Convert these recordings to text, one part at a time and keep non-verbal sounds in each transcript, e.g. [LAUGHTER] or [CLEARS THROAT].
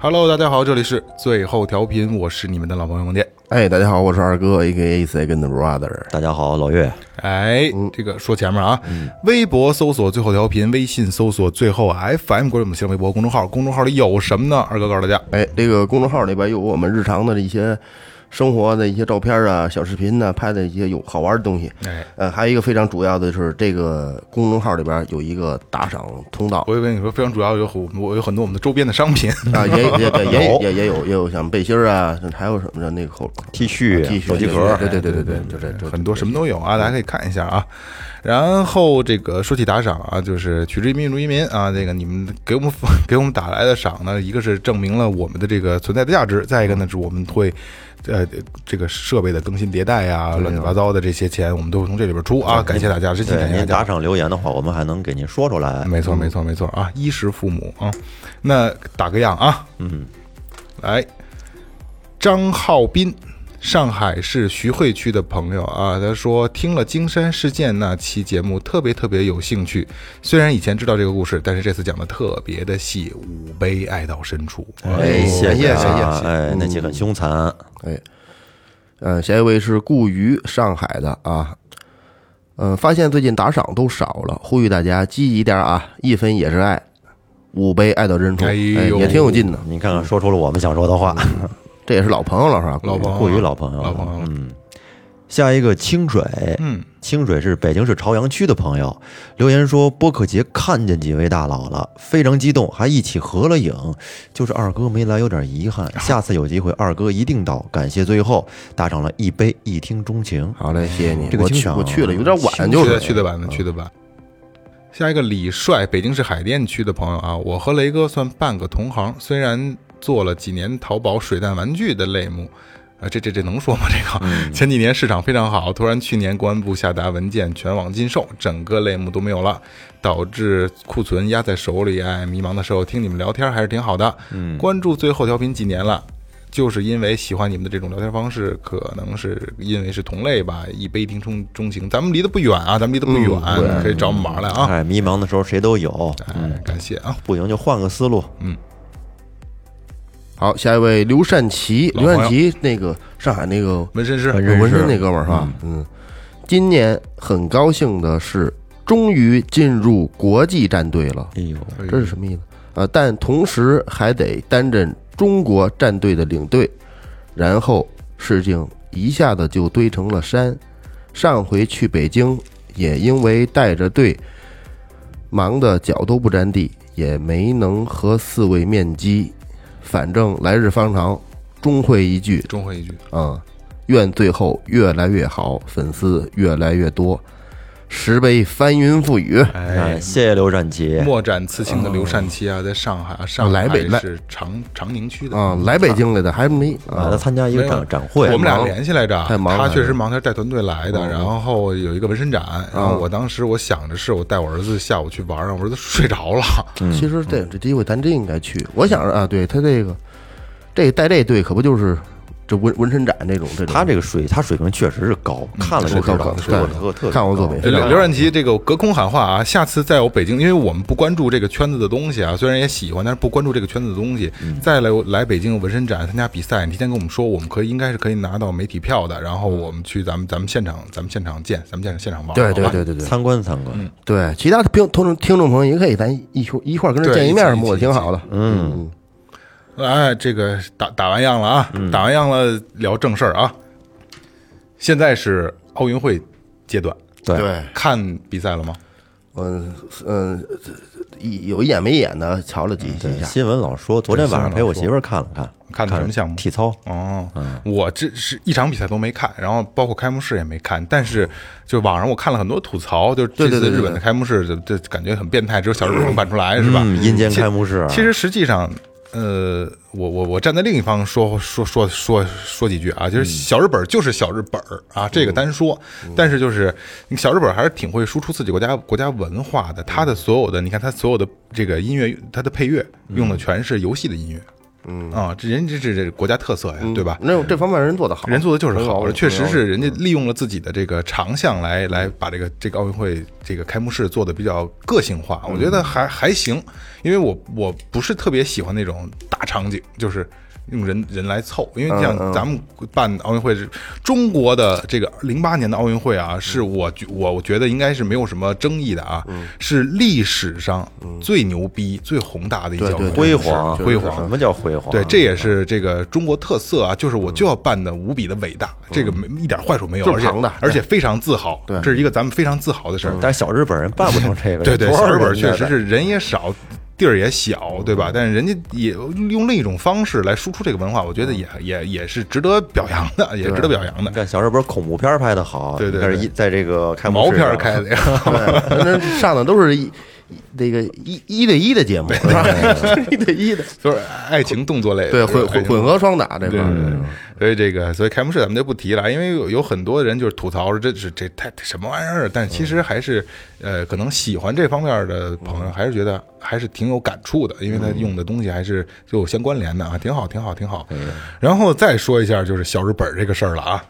Hello，大家好，这里是最后调频，我是你们的老朋友王店。哎，大家好，我是二哥，A K A Second Brother。大家好，老岳，哎，这个说前面啊，微博搜索最后调频，微信搜索最后 FM，关注我们新浪微博公众号，公众号里有什么呢？二哥告诉大家，哎，这个公众号里边有我们日常的一些生活的一些照片啊、小视频呢、拍的一些有好玩的东西。哎，呃，还有一个非常主要的是，这个公众号里边有一个打赏通道我以为你说非常主要有很我有很多我们的周边的商品，啊，也也对也也也有也有像背心儿啊，还有什么的那个口 T 恤 T 恤手机壳对对对对对，就这就很多什么都有啊，大家可以看一下啊。然后这个说起打赏啊，就是取之于民，用之于民啊。这个你们给我们给我们打来的赏呢，一个是证明了我们的这个存在的价值，再一个呢是我们会。呃，这个设备的更新迭代呀、乱七八糟的这些钱，我们都会从这里边出啊！感谢大家，真心感谢大家您打。赏留言的话，我们还能给您说出来。没错，没错，没错啊！衣食父母啊，那打个样啊，嗯，来，张浩斌，上海市徐汇区的朋友啊，他说听了金山事件那期节目，特别特别有兴趣。虽然以前知道这个故事，但是这次讲的特别的细，五悲爱到深处。哎，谢谢谢谢哎，那期很凶残，哎，嗯，下一位是顾于上海的啊，嗯，发现最近打赏都少了，呼吁大家积极点啊，一分也是爱，五杯爱到深处，哎哎，呦也挺有劲的。你看看说出了我们想说的话。这也是老朋友了是吧？老朋友，顾于老朋友了，老朋友嗯。下一个清水，嗯，清水是北京市朝阳区的朋友留言说，播客节看见几位大佬了，非常激动，还一起合了影。就是二哥没来，有点遗憾。[LAUGHS] 下次有机会，二哥一定到。感谢最后打赏了一杯，一听钟情。好嘞，谢谢你。这个清水我去了，有点晚，清就是去的去的晚的去的晚。下一个李帅，北京市海淀区的朋友啊，我和雷哥算半个同行，虽然做了几年淘宝水弹玩具的类目。啊，这这这能说吗？这个、前几年市场非常好，突然去年公安部下达文件全网禁售，整个类目都没有了，导致库存压在手里。哎，迷茫的时候听你们聊天还是挺好的。嗯，关注最后调频几年了，就是因为喜欢你们的这种聊天方式，可能是因为是同类吧，一杯定中钟情。咱们离得不远啊，咱们离得不远，可以找我们玩来啊。哎，迷茫的时候谁都有，哎，感谢啊，不行就换个思路。好，下一位刘善奇，刘善奇那个上海那个纹身师，纹身那哥们儿是吧？嗯，今年很高兴的是，终于进入国际战队了，哎呦，这是什么意思？呃，但同时还得担任中国战队的领队，然后事情一下子就堆成了山。上回去北京，也因为带着队，忙得脚都不沾地，也没能和四位面基。反正来日方长，终会一聚。终会一聚，啊、愿最后越来越好，粉丝越来越多，十杯翻云覆雨。哎，谢谢刘善奇。墨展刺青的刘善奇啊，在上海啊，上海来北来是长长宁区的。啊，来北京来的还没啊。来他，参加一个展展会，我们俩联系来着，太忙了。他确实忙，他带团队来的，嗯。然后有一个纹身展，然后我当时我想着是我带我儿子下午去玩，让我儿子睡着了，其实这这机会咱真应该去。我想着啊，对他这个这带这队可不就是这纹纹身展这种这种，他这个水，他水平确实是高，看了就知道，是高特特特看我作品对刘刘善奇这个隔空喊话啊，下次再有北京，因为我们不关注这个圈子的东西啊，虽然也喜欢，但是不关注这个圈子的东西。再来来北京纹身展参加比赛，你提前跟我们说，我们可以应该是可以拿到媒体票的，然后我们去咱们咱们现场咱们现场见，咱们现场现场玩。对对对对对参观参观。对，其他的听听众听众朋友也可以，咱一块一块儿跟这对见一面什么的，挺好的。嗯，哎，这个打打完样了啊，打完样了，聊正事儿啊。现在是奥运会阶段，对对，看比赛了吗？嗯嗯，一有一眼没一眼的瞧了几几下，新闻老说，昨天晚上陪我媳妇儿看了看，看的什么项目体操。哦，我这是一场比赛都没看，然后包括开幕式也没看，但是就网上我看了很多吐槽，就这对对对对次日本的开幕式，这这感觉很变态，只有小日本能办出来，是吧？嗯阴间开幕式其实实际上。呃，我我我站在另一方说说说说说几句啊，就是小日本就是小日本儿啊，这个单说，但是就是小日本还是挺会输出自己国家国家文化的，他的所有的你看他所有的这个音乐，它的配乐用的全是游戏的音乐，嗯啊，这人这这这国家特色呀，对吧？那这方面人做的好，人做的就是好，确实是人家利用了自己的这个长项来来把这个这个奥运会这个开幕式做的比较个性化，我觉得还还行，因为我我不是特别喜欢那种大场景，就是。用人人来凑，因为像咱们办奥运会是中国的这个零八年的奥运会啊，是我觉我我觉得应该是没有什么争议的啊，是历史上最牛逼、最宏大的一届奥运会，辉煌，辉煌。什么叫辉煌？对，这也是这个中国特色啊，就是我就要办的无比的伟大，这个没一点坏处没有，而且而且非常自豪，这是一个咱们非常自豪的事儿。但是小日本人办不成这个，对对，小日本确实是人也少，地儿也小，对吧？但是人家也用另一种方式来输出这个文化，我觉得也也也是值得表扬的，也值得表扬的。你。看小日本恐怖片拍的好，对对对。但是在这个开毛片儿开的呀，[LAUGHS] 那上的都是一那个一一对一的节目，是吧？[LAUGHS] 一对一的，就是爱情动作类的，对混混混合双打这对对块儿，所以这个，所以开幕式咱们就不提了，因为有有很多人就是吐槽说这是这太什么玩意儿，但其实还是呃，可能喜欢这方面的朋友还是觉得还是挺有感触的，因为他用的东西还是就有相关联的啊，挺好，挺好，挺好。然后再说一下就是小日本这个事儿了啊，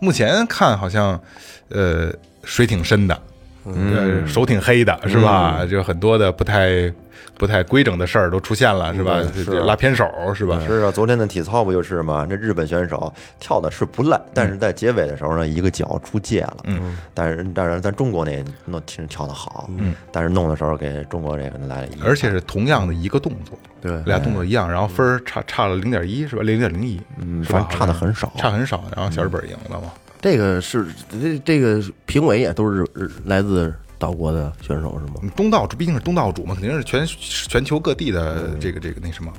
目前看好像呃水挺深的，呃手挺黑的，是吧？就很多的不太不太规整的事儿都出现了，是吧？拉偏手是吧？是啊，昨天的体操不就是吗？那日本选手跳的是不赖，但是在结尾的时候呢，一个脚出界了。嗯，但是当然咱中国那弄其实跳的好，嗯，但是弄的时候给中国这个来了一，而且是同样的一个动作，对俩动作一样，然后分儿差差了零点一是吧？零点零一，嗯，反正？差的很少，差很少，然后小日本赢了嘛。这个是这这个评委也都是来自岛国的选手是吗？东道主毕竟是东道主嘛，肯定是全全球各地的这个这个那什么。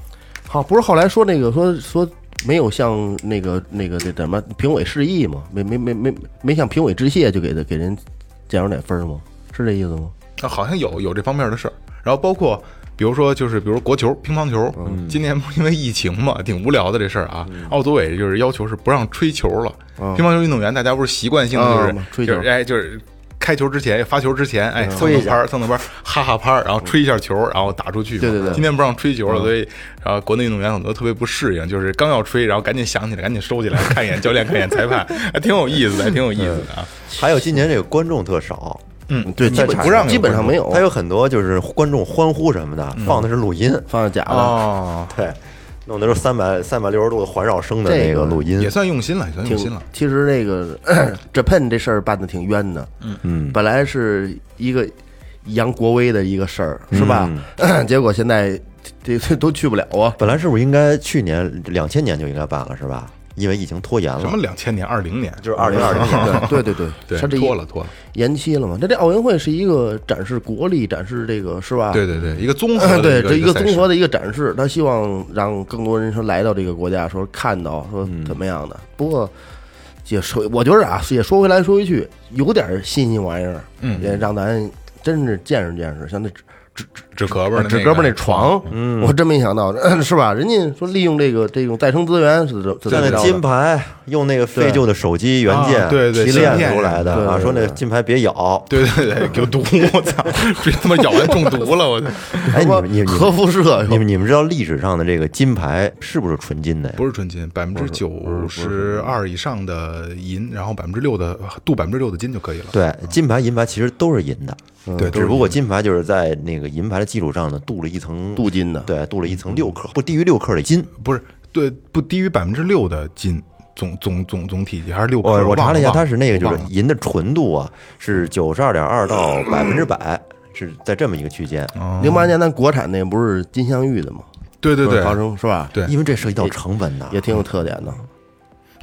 好，不是后来说那个说说没有向那个那个这怎么评委示意吗？没没没没没向评委致谢就给他给人减少点分吗？是这意思吗？啊，好像有有这方面的事儿，然后包括比如说就是比如国球、乒乓球，今年不是因为疫情嘛，[LAUGHS] 挺无聊的这事儿啊。奥组委就是要求是不让吹球了，乒乓球运动员大家不是习惯性的就是、就是哎就是。开球之前，发球之前，哎，蹭蹭拍儿，蹭蹭拍，哈哈拍儿，然后吹一下球，然后打出去。对对对今天不让吹球了，所以然后国内运动员很多特别不适应，就是刚要吹，然后赶紧想起来，赶紧收起来，看一眼教练，看一眼裁判，还挺有意思的，还挺有意思的啊。还有今年这个观众特少，嗯，对，基本不让基本上没有，他有很多就是观众欢呼什么的，放的是录音，放的假的。哦，对，弄的是三百三百六十度的环绕声的那个个录音也，算用心了，也算用心挺了。其实那个 [CLEARS THROAT] Japan 这事儿办的挺冤的，嗯嗯，本来是一个扬国威的一个事儿，是吧？[CLEARS THROAT] 结果现在这这都去不了啊。本来是不是应该去年两千年就应该办了是吧？因为已经拖延了，什么两千年、二零年，就是二零二零 [LAUGHS] 年。对对对对他这一拖了拖了。延期了嘛？那这奥运会是一个展示国力，展示这个是吧？对对对，一个综合的 [LAUGHS] 对，这一个综合的一个展示，他希望让更多人说来到这个国家，说看到说怎么样的。不过也说，我觉得啊，也说回来说回去，有点新鲜玩意儿，嗯也让咱真是见识见识，像那纸纸纸胳膊的纸胳膊那那床，嗯，我真没想到，[CLEARS THROAT] 是吧？人家说利用这个这种再生资源是怎是怎像那么着的？金牌用那个废旧的手机原件啊对对提炼出来的啊，对对说那金牌别咬。[LAUGHS] 对对对，有毒！[LAUGHS] 我操，别他妈咬完中毒了！我操，哎，你们你们你核辐射，你们你们知道历史上的这个金牌是不是纯金的呀？不是纯金，百分之九十二以上的银，然后百分之六的镀百分之六的金就可以了。对，金牌、银牌其实都是银的，对，只不过金牌就是在那个银牌的基础上呢，镀了一层镀金的对，镀了一层六克，不低于六克的金。不是对不低于百分之六的金总总总总体积还是六克？我我查了一下，它是那个就是银的纯度啊，是九十二点二到百分之百，是在这么一个区间。哦零八年咱国产那不是金镶玉的吗？对对对，毫升是吧？对因为这涉及到成本的。也挺有特点的。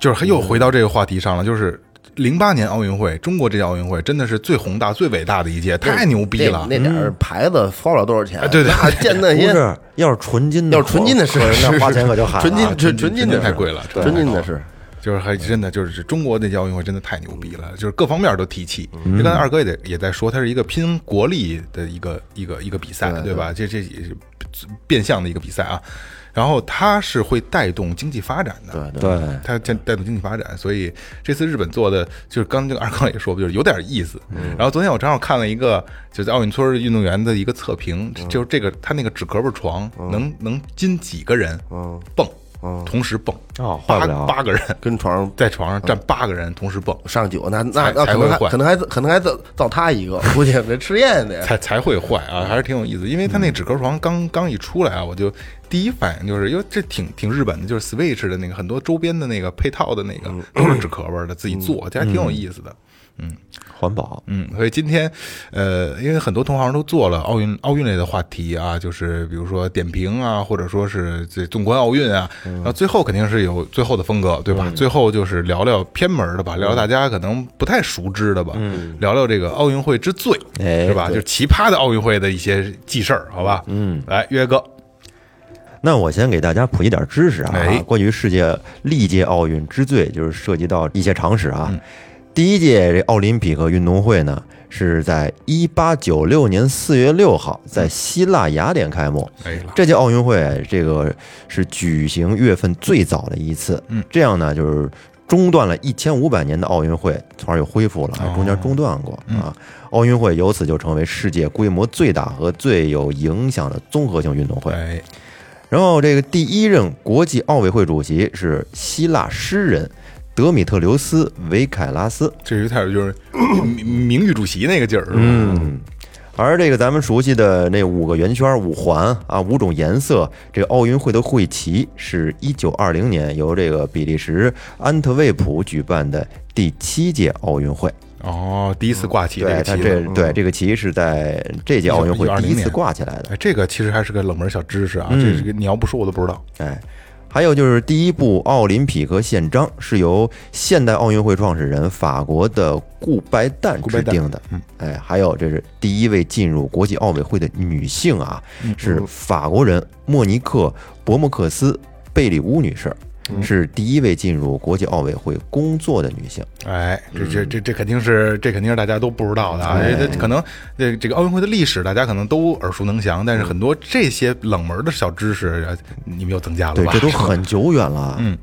就是又回到这个话题上了，就是零八年奥运会，中国这届奥运会真的是最宏大、最伟大的一届，太牛逼了。那那点儿牌子花不了多少钱，啊对对那建那些不是，要是纯金的，要是纯金的是那花钱可就 [LAUGHS] 喊了纯金啊纯纯金的太贵了纯金的是。就是还真的就是中国那届奥运会真的太牛逼了，就是各方面都提气。就刚才二哥也得也在说，它是一个拼国力的一个一个一个比赛，对吧？这这也是变相的一个比赛啊。然后它是会带动经济发展的，对对，它带带动经济发展，所以这次日本做的就是刚这个二刚也说，就是有点意思。然后昨天我正好看了一个就在奥运村运动员的一个测评，就是这个他那个纸壳儿床能能进几个人嗯。蹦，同时蹦。八哦坏不了。八个人。跟床上。在床上站八个人同时蹦，上酒，那那才那可能才会坏。还可能还可能还造造他一个，[LAUGHS] 估计这试验的。才才会坏啊，还是挺有意思。因为他那纸壳床刚刚一出来啊，我就第一反应就是，因为这挺挺日本的，就是 Switch 的那个很多周边的那个配套的那个都是纸壳味儿的，自己做，这还挺有意思的。环保，嗯，所以今天，呃，因为很多同行都做了奥运奥运类的话题啊，就是比如说点评啊，或者说是这纵观奥运啊，然后最后肯定是有最后的风格，对吧？最后就是聊聊偏门的吧，聊聊大家可能不太熟知的吧，聊聊这个奥运会之最，哎是吧？就是奇葩的奥运会的一些记事儿，好吧？嗯，来，约哥，那我先给大家普及点知识啊，哎。关于世界历届奥运之最，就是涉及到一些常识嗯。啊。第一届这奥林匹克运动会呢，是在一八九六年四月六号在希腊雅典开幕。哎，这届奥运会，这个是举行月份最早的一次。嗯，这样呢，就是中断了一千五百年的奥运会，从而又恢复了，哦中间中断过嗯啊。奥运会由此就成为世界规模最大和最有影响的综合性运动会。哎，然后这个第一任国际奥委会主席是希腊诗人德米特留斯·维凯拉斯。这有点就是 [COUGHS] 名名誉主席那个劲儿？嗯，而这个咱们熟悉的那五个圆圈、五环啊，五种颜色，这个奥运会的会旗是一九二零年由这个比利时安特卫普举办的第七届奥运会。哦，第一次挂起这对，它这。对这个旗是在这届奥运会第一次挂起来的。哎，这个其实还是个冷门小知识啊，嗯这是个你要不说我都不知道。哎，还有就是第一部奥林匹克宪章是由现代奥运会创始人法国的顾拜旦制定的。嗯，哎，还有这是第一位进入国际奥委会的女性啊，嗯是法国人莫尼克·伯莫克斯·贝里乌女士。嗯是第一位进入国际奥委会工作的女性。哎，这这这这肯定是这肯定是大家都不知道的啊！哎这可能这这个奥运会的历史大家可能都耳熟能详，但是很多这些冷门的小知识，呃你们又增加了吧？，对这都很久远了。[LAUGHS] 嗯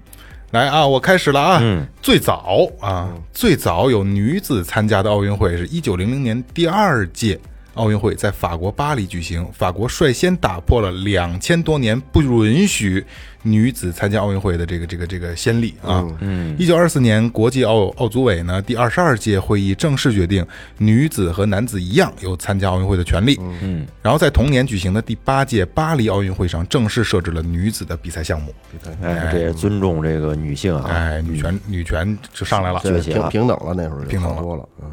来啊，我开始了啊！嗯最早啊，最早有女子参加的奥运会是一九零零年第二届奥运会在法国巴黎举行，法国率先打破了两千多年不允许女子参加奥运会的这个这个这个先例啊。嗯，一九二四年，国际奥奥组委呢第二十二届会议正式决定，女子和男子一样有参加奥运会的权利。嗯，然后在同年举行的第八届巴黎奥运会上，正式设置了女子的比赛项目。哎，这也尊重这个女性啊。哎，女权女权就上来了。崛起了平平等了，那时候就平等多了，嗯。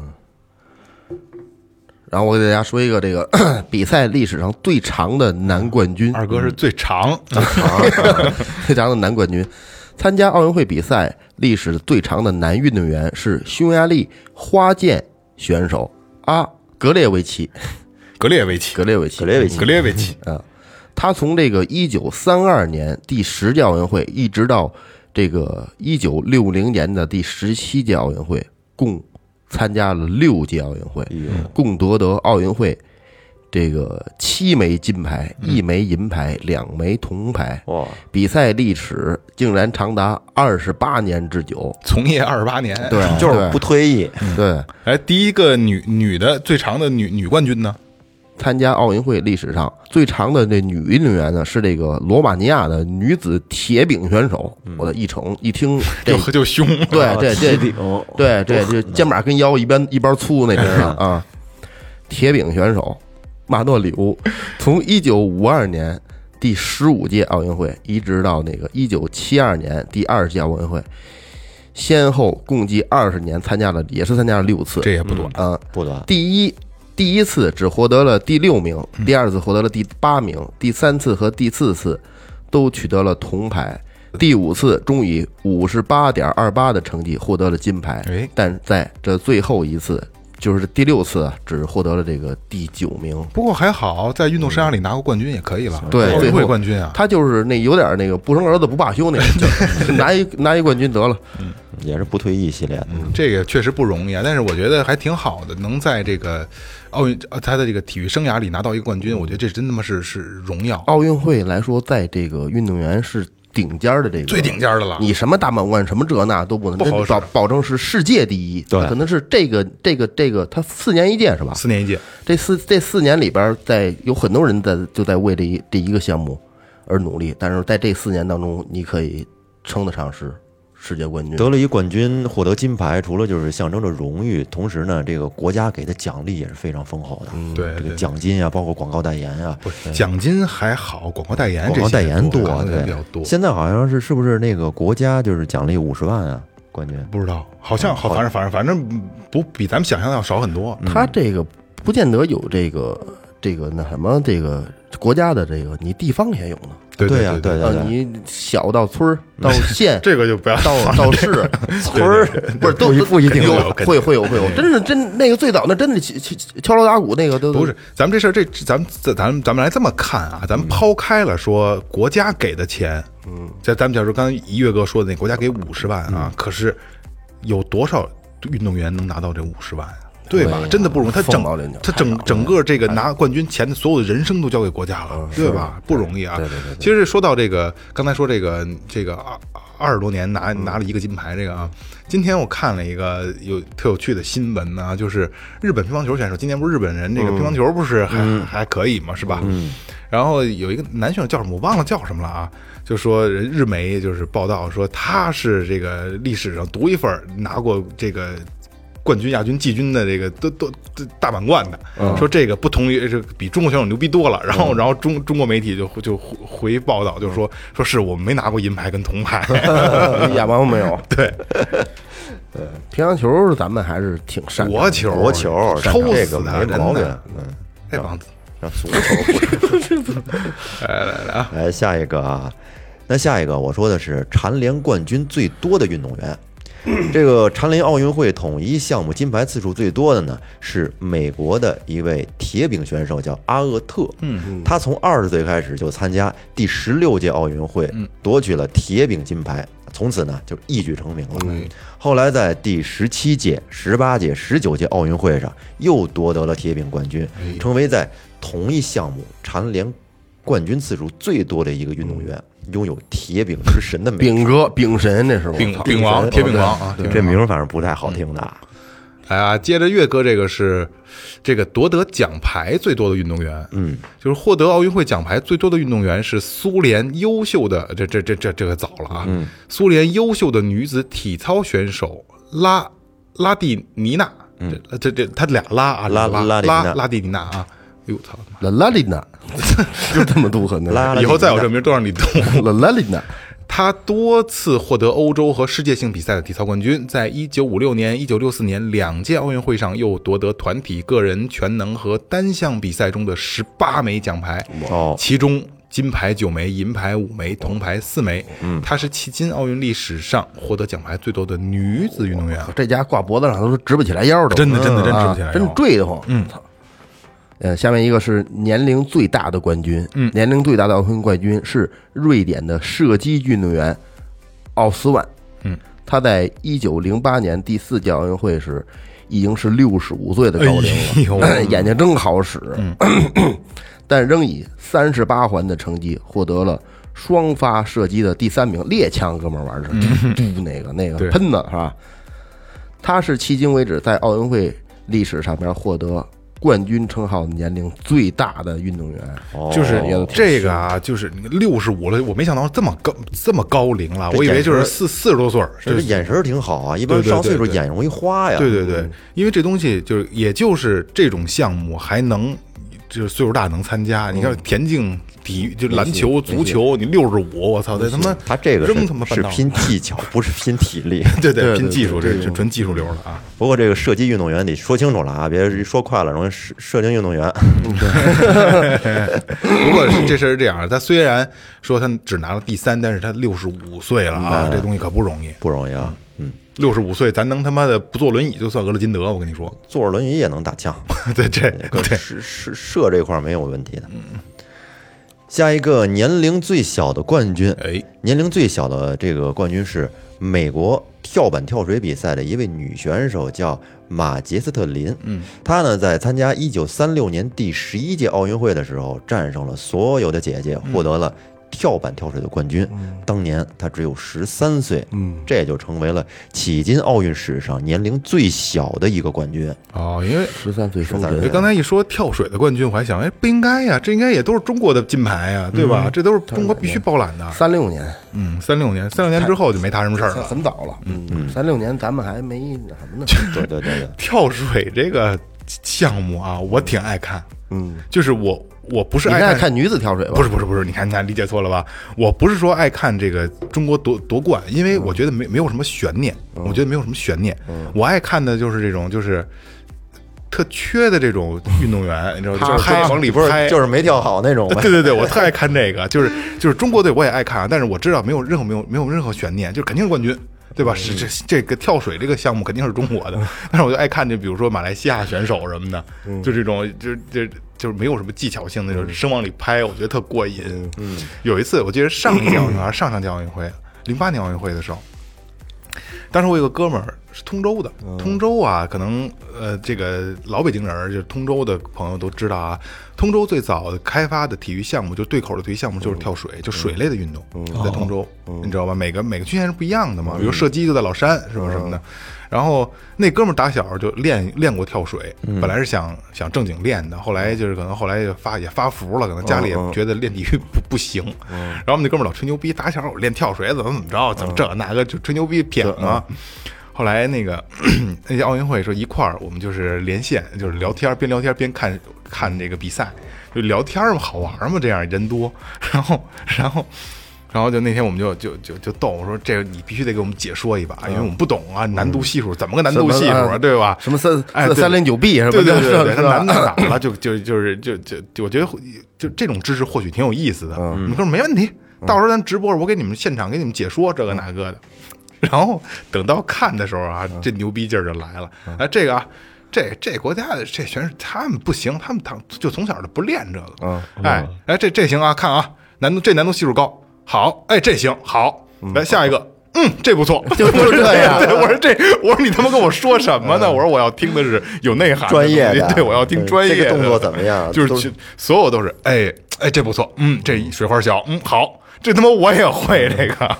然后我给大家说一个这个 [COUGHS] 比赛历史上最长的男冠军，二哥是最长，[LAUGHS] 最长的男冠军，参加奥运会比赛历史最长的男运动员是匈牙利花剑选手。阿 [LAUGHS] 格列维奇，格列维奇，格列维奇，格列维奇。格列维奇，他从这个一九三二年第十届奥运会，一直到这个一九六零年的第十七届奥运会，共参加了六届奥运会，共夺得奥运会这个七枚金牌、一枚银牌、两枚铜牌，哇，比赛历史竟然长达二十八年之久。从业二十八年。对，就是不退役。对。哎，第一个女女的最长的女女冠军呢？参加奥运会历史上最长的这女运动员呢，是这个罗马尼亚的女子铁饼选手。我的一瞅一听，[LAUGHS] 这就就凶，对对这饼，对对，这肩膀跟腰一边一边粗那种的 [LAUGHS] 啊。铁饼选手马诺里乌，从一九五二年第十五届奥运会一直到那个一九七二年第二十届奥运会，先后共计二十年参加了，也是参加了六次。这也不短。啊，不短。第一第一次只获得了第六名，第二次获得了第八名，第三次和第四次都取得了铜牌，第五次终以五十八点二八的成绩获得了金牌哎，但在这最后一次，就是第六次啊，只获得了这个第九名。不过还好，在运动生涯里拿过冠军也可以了，对，最后会冠军啊，他就是那有点那个不生儿子不罢休那个，[LAUGHS] 就拿一拿一冠军得了。也是不退役系列的。这个确实不容易啊，但是我觉得还挺好的，能在这个奥运呃他的这个体育生涯里拿到一个冠军，我觉得这真他妈是是荣耀，奥运会来说，在这个运动员是顶尖儿的这个最顶尖的了。你什么大满贯，什么这那都不能，不好保保证是世界第一。对可能是这个这个这个，他四年一届是吧？四年一届，这四这四年里边，在有很多人在就在为这一这一个项目而努力，但是在这四年当中，你可以称得上是世界冠军。得了一冠军，获得金牌，除了就是象征着荣誉，同时呢，这个国家给的奖励也是非常丰厚的。嗯对这个奖金啊，包括广告代言啊，奖金还好，广告代言广告代言多，对比较多。现在好像是是不是那个国家就是奖励五十万啊？冠军不知道，好像好，反正反正反正不比咱们想象的要少很多。他这个不见得有这个这个那什么这个国家的这个，你地方也有呢。对对呀对对啊，你小到村儿到县，[LAUGHS] 这个就不要到到市，村儿不是都不一定有会会有会有，真是真那个最早那真的敲敲敲锣打鼓那个都不是，咱们这事儿，这咱们咱咱们咱们来这么看啊，咱们抛开了说国家给的钱，嗯，在咱们假如刚才一月哥说的那国家给五十万啊，可是有多少运动员能拿到这五十万？啊？对吧？真的不容易，他整他整整个这个拿冠军前的所有的人生都交给国家了，对吧？不容易啊。对对对对其实说到这个，刚才说这个这个二二十多年拿拿了一个金牌，这个啊，今天我看了一个有特有趣的新闻呢，就是日本乒乓球选手，今年不是日本人这个乒乓球不是还、还可以嘛，是吧？嗯。然后有一个男选手叫什么，我忘了叫什么了啊，就说人日媒就是报道说他是这个历史上独一份拿过这个。冠军、亚军、季军的这个都都都大满贯的，说这个不同于这个比中国选手牛逼多了。然后，然后中中国媒体就就回回报道，就说说是我们没拿过银牌跟铜牌，[LAUGHS] 亚王没有。[LAUGHS] 对，乒乓球咱们还是挺擅长的。国球国球抽这个死他，没毛病。。嗯，这帮子，让足球不。[LAUGHS] 来来来啊，来下一个啊，那下一个我说的是蝉联冠军最多的运动员。[CLEARS THROAT] 这个蝉联奥运会统一项目金牌次数最多的呢，是美国的一位铁饼选手，叫阿厄特。嗯，他从二十岁开始就参加第十六届奥运会，夺取了铁饼金牌，从此呢就一举成名了。后来在第十七届、十八届、十九届奥运会上又夺得了铁饼冠军，成为在同一项目蝉联冠军次数最多的一个运动员，拥有铁饼之神的美饼哥、饼神，那是我。饼操饼王、铁饼王啊，这名儿反正不太好听的。啊。来啊，接着岳哥这个是这个夺得奖牌最多的运动员，嗯，就是获得奥运会奖牌最多的运动员是苏联优秀的，这这这这这个早了啊，嗯。苏联优秀的女子体操选手拉拉蒂尼娜，这这这他俩拉啊，嗯拉拉拉拉蒂尼娜啊，哎呦我操！拉拉丽娜，就这么读可能。拉以后再有这名都让你读。拉拉丽娜，他多次获得欧洲和世界性比赛的体操冠军，在一九五六年、一九六四年两届奥运会上，又夺得团体、个人、全能和单项比赛中的十八枚奖牌，哦其中金牌九枚，银牌五枚，铜牌四枚。嗯，她是迄今奥运历史上获得奖牌最多的女子运动员。这家挂脖子上都直不起来腰的，真的真的真直不啊起来腰真坠得慌。嗯，操。呃，下面一个是年龄最大的冠军，嗯，年龄最大的奥运冠军是瑞典的射击运动员奥斯万，嗯，他在一九零八年第四届奥运会时已经是六十五岁的高龄了，[CLEARS THROAT] 眼睛真好使，[CLEARS THROAT] 但仍以三十八环的成绩获得了双发射击的第三名。猎枪哥们儿玩的。是嘟嘟那个那个喷子是吧？他是迄今为止在奥运会历史上面获得冠军称号年龄最大的运动员。哦就是这个啊，就是六十五了，我没想到这么高这么高龄了，我以为就是四四十多岁儿，这就是眼神挺好啊，一般上岁数眼容易花呀。对对对，因为这东西就是，也就是这种项目还能就是岁数大能参加。你看田径、体育，就篮球、足球，你六十五，我操，这他妈他这个是扔他妈是拼技巧，不是拼体力。[LAUGHS] 对对对拼技术，这是纯技术流的啊。不过这个射击运动员得说清楚了啊，别说快了容易射射精运动员。[LAUGHS] 不过这事儿是这样，他虽然说他只拿了第三，但是他六十五岁了啊，这东西可不容易。不容易啊。嗯，六十五岁，咱能他妈的不坐轮椅就算俄勒金德，我跟你说。[LAUGHS] 坐着轮椅也能打枪，[LAUGHS] 对，这个对射射射这块儿没有问题的。下一个年龄最小的冠军，哎，年龄最小的这个冠军是美国跳板跳水比赛的一位女选手，叫马杰斯特林。嗯，她呢在参加1936年第十一届奥运会的时候，战胜了所有的姐姐，获得了跳板跳水的冠军。当年他只有十三岁，嗯，这也就成为了迄今奥运史上年龄最小的一个冠军。哦，因为十三岁封13对，神，刚才一说跳水的冠军，我还想，哎，不应该呀，这应该也都是中国的金牌呀，对吧？这都是中国必须包揽的。三六年，嗯，三六年，三六年之后就没他什么事儿了。很早了，嗯，三六年咱们还没那什么呢，对对对对，[LAUGHS] 跳水这个项目啊，我挺爱看，嗯，就是我我不是爱看。看女子跳水吧？不是不是不是，你看你看理解错了吧？我不是说爱看这个中国夺夺冠，因为我觉得没没有什么悬念，我觉得没有什么悬念。我爱看的就是这种就是特缺的这种运动员，[LAUGHS] 你知道？就是拍往里不是拍，就是没跳好那种呗。[LAUGHS] 对对对，我特爱看这个，就是就是中国队我也爱看啊，但是我知道没有任何没有没有任何悬念，就肯定是冠军。对吧？是这这个跳水这个项目肯定是中国的，[LAUGHS] 但是我就爱看这，比如说马来西亚选手什么的，就这种就就就是没有什么技巧性的，就是生往里拍，我觉得特过瘾。嗯，有一次我记得上一届奥运会还是上上届奥运会，零八年奥运会的时候，当时我有个哥们儿是通州的，通州啊，可能呃，这个老北京人儿就是通州的朋友都知道啊。通州最早开发的体育项目，就对口的体育项目就是跳水，就水类的运动，在通州，你知道吧？每个每个区县是不一样的嘛，比如射击就在老山，是吧？什么的。然后那哥们儿打小就练练过跳水，本来是想想正经练的，后来就是可能后来也发也发福了，可能家里也觉得练体育不不行。然后我们那哥们儿老吹牛逼，打小我练跳水怎么怎么着，怎么这那个就吹牛逼谝嘛。后来那个 [CLEARS THROAT] 那届奥运会说一块儿，我们就是连线，就是聊天，边聊天边看看这个比赛，就聊天嘛，好玩嘛，这样人多。然后，然后，然后就那天我们就就就就逗我说，这个你必须得给我们解说一把，因为我们不懂啊，难度系数怎么个难度系数啊，对吧？什么三哎对三零九 B 什么对的，对对对，难在哪了？[LAUGHS] 就就就是就就就我觉得就这种知识或许挺有意思的。你说没问题，到时候咱直播，我给你们现场给你们解说这个那个的。[LAUGHS] 然后等到看的时候啊，这牛逼劲儿就来了。哎，这个啊，这这国家的这选手他们不行，他们他就从小就不练这个。嗯哎哎，这这行啊，看啊，难度这难度系数高，好，哎，这行好，来下一个。嗯，这不错，[LAUGHS] 就就这样 [LAUGHS] 对，我说这，我说你他妈跟我说什么呢？我说我要听的是有内涵专业的对，我要听专业的。这个动作怎么样就是所有都是，哎哎，这不错，嗯，这水花小，嗯，好，这他妈我也会这个，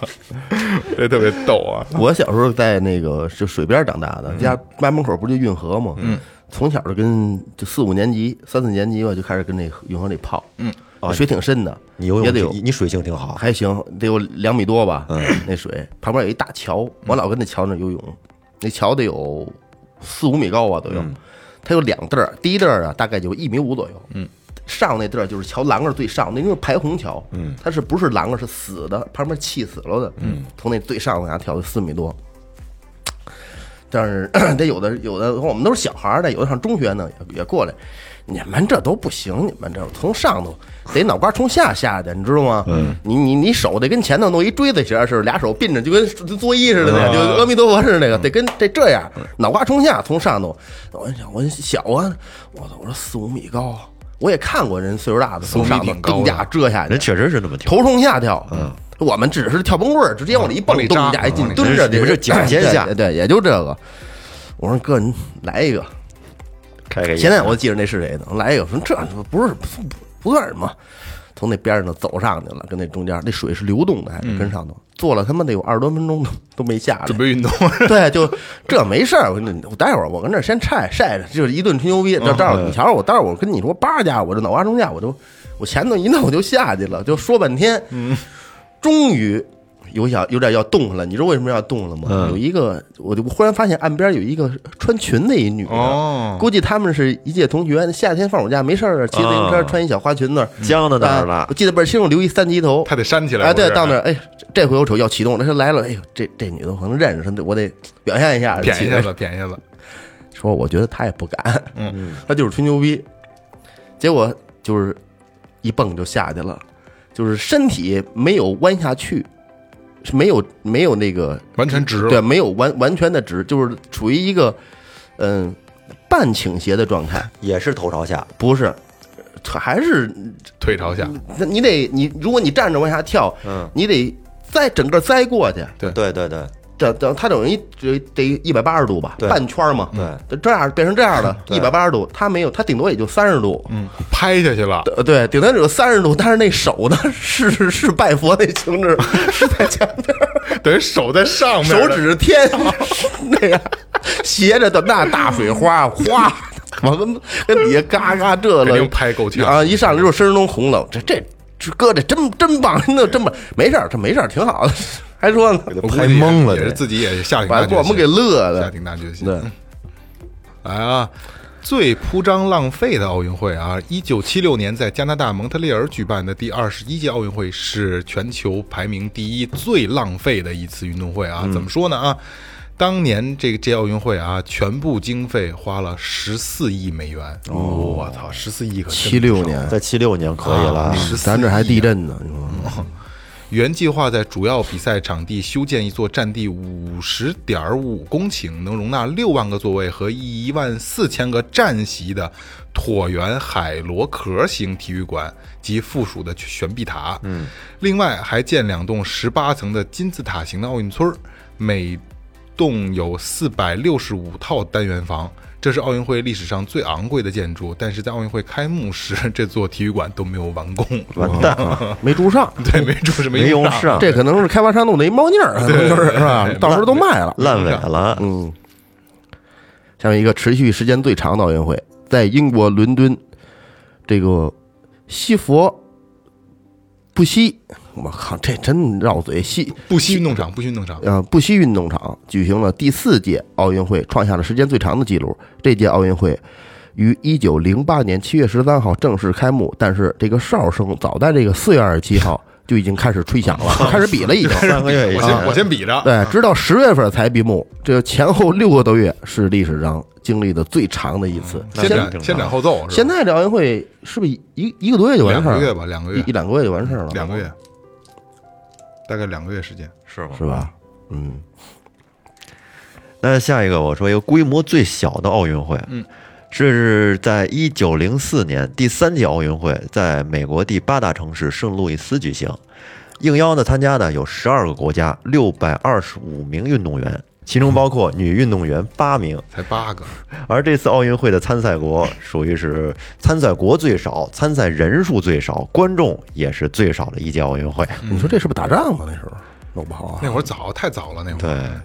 这特别逗啊。[LAUGHS] 我小时候在那个就水边长大的，家家门口不就运河吗？嗯，从小就跟就四五年级、三四年级吧，就开始跟那运河里泡。嗯，水挺深的，你游泳也得有你你水性挺好，还行，得有两米多吧。嗯，那水旁边有一大桥，我老跟那桥那游泳，那桥得有四五米高吧，都有。它有两段儿，第一段儿啊大概就一米五左右。嗯，上那段儿就是桥栏杆最上，那因为排洪桥。嗯，它是不是栏杆是死的，旁边砌死了的。嗯，从那最上往下跳，就四米多。但是 [CLEARS THROAT] 得有的有的，我们都是小孩儿的，有的上中学呢也也过来。你们这都不行，你们这从上头得脑瓜从下下去，你知道吗？嗯，你你你手得跟前头弄一锥子形似的，俩手并着，就跟作揖似的那，就阿弥陀佛似的那个，得跟得这样，脑瓜从下，从上头。我想我小啊，我操，我说四五米高，我也看过人岁数大的从上头挺高的蹬架折下去人，确实是那么跳。头冲下跳。嗯，我们只是跳蹦棍儿，直接往里一蹦，咚一下一进蹲着，你们是脚尖下对对，也就这个。我说哥，你来一个。开开现在我记着那是谁呢？来一个说这不是不不算什么，从那边上头走上去了，跟那中间那水是流动的，还是跟上头坐了他妈得有二十多分钟都都没下来准。备运动，对，就这没事儿。我跟你，我待会儿我跟这儿先晒晒着，就是一顿吹牛逼。这待会儿你瞧着我，待会儿我跟你说，叭家伙我这脑瓜中架，我就我前头一弄我就下去了，就说半天，终于有想有点要动了。你知道为什么要动了吗？嗯有一个，我就忽然发现岸边有一个穿裙的一女的，哦，估计他们是一届同学，夏天放暑假没事儿，骑自行车啊穿一小花裙子，僵到那儿了啊我，记得倍儿清楚，留一三级头。他得扇起来。哎，对，是到那儿，哎，这这回我瞅要启动，那他来了，哎呦，这这女的我可能认识，我得表现一下，[LAUGHS] 便宜下子，便宜下子。说我觉得他也不敢，嗯，他就是吹牛逼，结果就是一蹦就下去了，就是身体没有弯下去，是没有没有那个完全直了。对，没有完完全的直，就是处于一个嗯半倾斜的状态，也是头朝下，不是，还是腿朝下。那你得你如果你站着往下跳，嗯，你得栽整个栽过去，对对对对这等它等于得得一百八十度吧，半圈嘛，对，这样变成这样的，一百八十度，它没有，它顶多也就三十度。嗯，拍下去了。呃，对，顶多只有三十度，但是那手呢，[LAUGHS] 是是是拜佛那形式，[LAUGHS] 是在前面，[LAUGHS] 等于手在上面，手指着天，那样斜着的那大水花，哗，往跟跟底下嘎嘎这了拍够呛啊！一上来就身中红了，这这这哥这真真棒，那真棒，没事儿，这没事儿，挺好的，还说呢，我估计拍懵了也是自己也下挺大决心，把我们给乐下的，挺大决心。对，来啊，最铺张浪费的奥运会啊！一九七六年在加拿大蒙特利尔举办的第二十一届奥运会是全球排名第一、最浪费的一次运动会啊！怎么说呢啊？当年这个届奥运会啊，全部经费花了十四亿美元。哦，我操，十四亿可真七六年，在七六年可以了啊，14咱这还地震呢，你说原计划在主要比赛场地修建一座占地五十点五公顷、能容纳六万个座位和一万四千个站席的椭圆海螺壳形体育馆及附属的悬臂塔。嗯，另外还建两栋十八层的金字塔型的奥运村儿，每栋有四百六十五套单元房。这是奥运会历史上最昂贵的建筑，但是在奥运会开幕时，这座体育馆都没有完工。完蛋了，[LAUGHS] 没住上，对，没住是没用上。这可能是开发商弄的一猫腻儿，就是 [LAUGHS] 是吧？到时候都卖了。烂尾了，嗯，下面一个持续时间最长的奥运会，在英国伦敦这个西佛布希，我靠，这真绕嘴，西不惜运动场，不惜运动场。呃不惜运动场举行了第四届奥运会，创下了时间最长的记录。这届奥运会于一九零八年七月十三号正式开幕，但是这个哨声早在这个四月二十七号就已经开始吹响了，[LAUGHS] 开始比了已经。[LAUGHS] 三个月以我前先我先比着，对，直到十月份才闭幕，这前后六个多月是历史上经历的最长的一次。先斩先斩后奏。现在这奥运会是不是一一个多月就完事儿了？两个月吧，两个月一一，两个月就完事儿了，两个月，大概两个月时间。是吧？是吧？嗯，那下一个我说一个规模最小的奥运会，嗯，是在一九零四年第三届奥运会在美国第八大城市圣路易斯举行，应邀呢参加的有十二个国家，六百二十五名运动员，其中包括女运动员八名。才八个，而这次奥运会的参赛国属于是参赛国最少、参赛人数最少、观众也是最少的一届奥运会。[LAUGHS] 你说这是不是打仗啊？那时候弄不好啊。那会儿早，太早了，那会儿对儿。，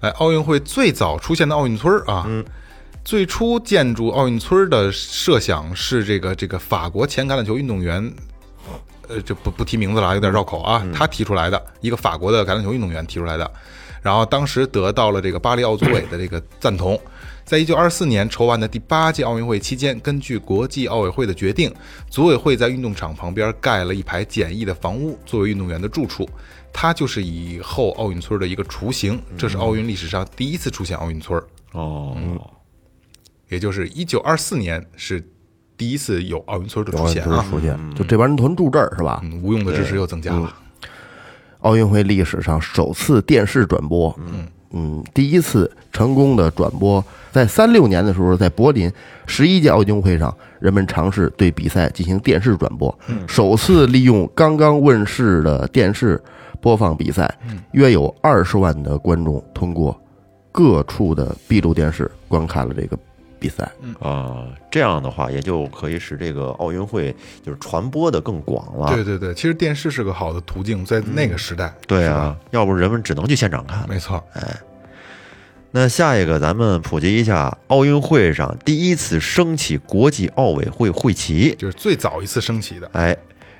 哎，奥运会最早出现的奥运村儿啊，最初建筑奥运村的设想是这个这个法国前橄榄球运动员，呃，这不不提名字了啊，有点绕口啊，他提出来的一个法国的橄榄球运动员提出来的，然后当时得到了这个巴黎奥组委的这个赞同。[LAUGHS] 在一九二四年筹办的第八届奥运会期间，根据国际奥委会的决定，组委会在运动场旁边盖了一排简易的房屋，作为运动员的住处。它就是以后奥运村的一个雏形，这是奥运历史上第一次出现奥运村，哦，也就是一九二四年是第一次有奥运村的出现啊。就是出现，就这帮人屯住这儿是吧？嗯，无用的知识又增加了。奥运会历史上首次电视转播，嗯第一次成功的转播，在三六年的时候，在柏林十一届奥运会上，人们尝试对比赛进行电视转播，首次利用刚刚问世的电视播放比赛，约有二十万的观众通过各处的闭路电视观看了这个比赛。啊，这样的话也就可以使这个奥运会就是传播的更广了。对对对，其实电视是个好的途径，在那个时代。对啊，要不人们只能去现场看。没错。哎那下一个，咱们普及一下奥运会上第一次升起国际奥委会会旗。就是最早一次升起的，哎，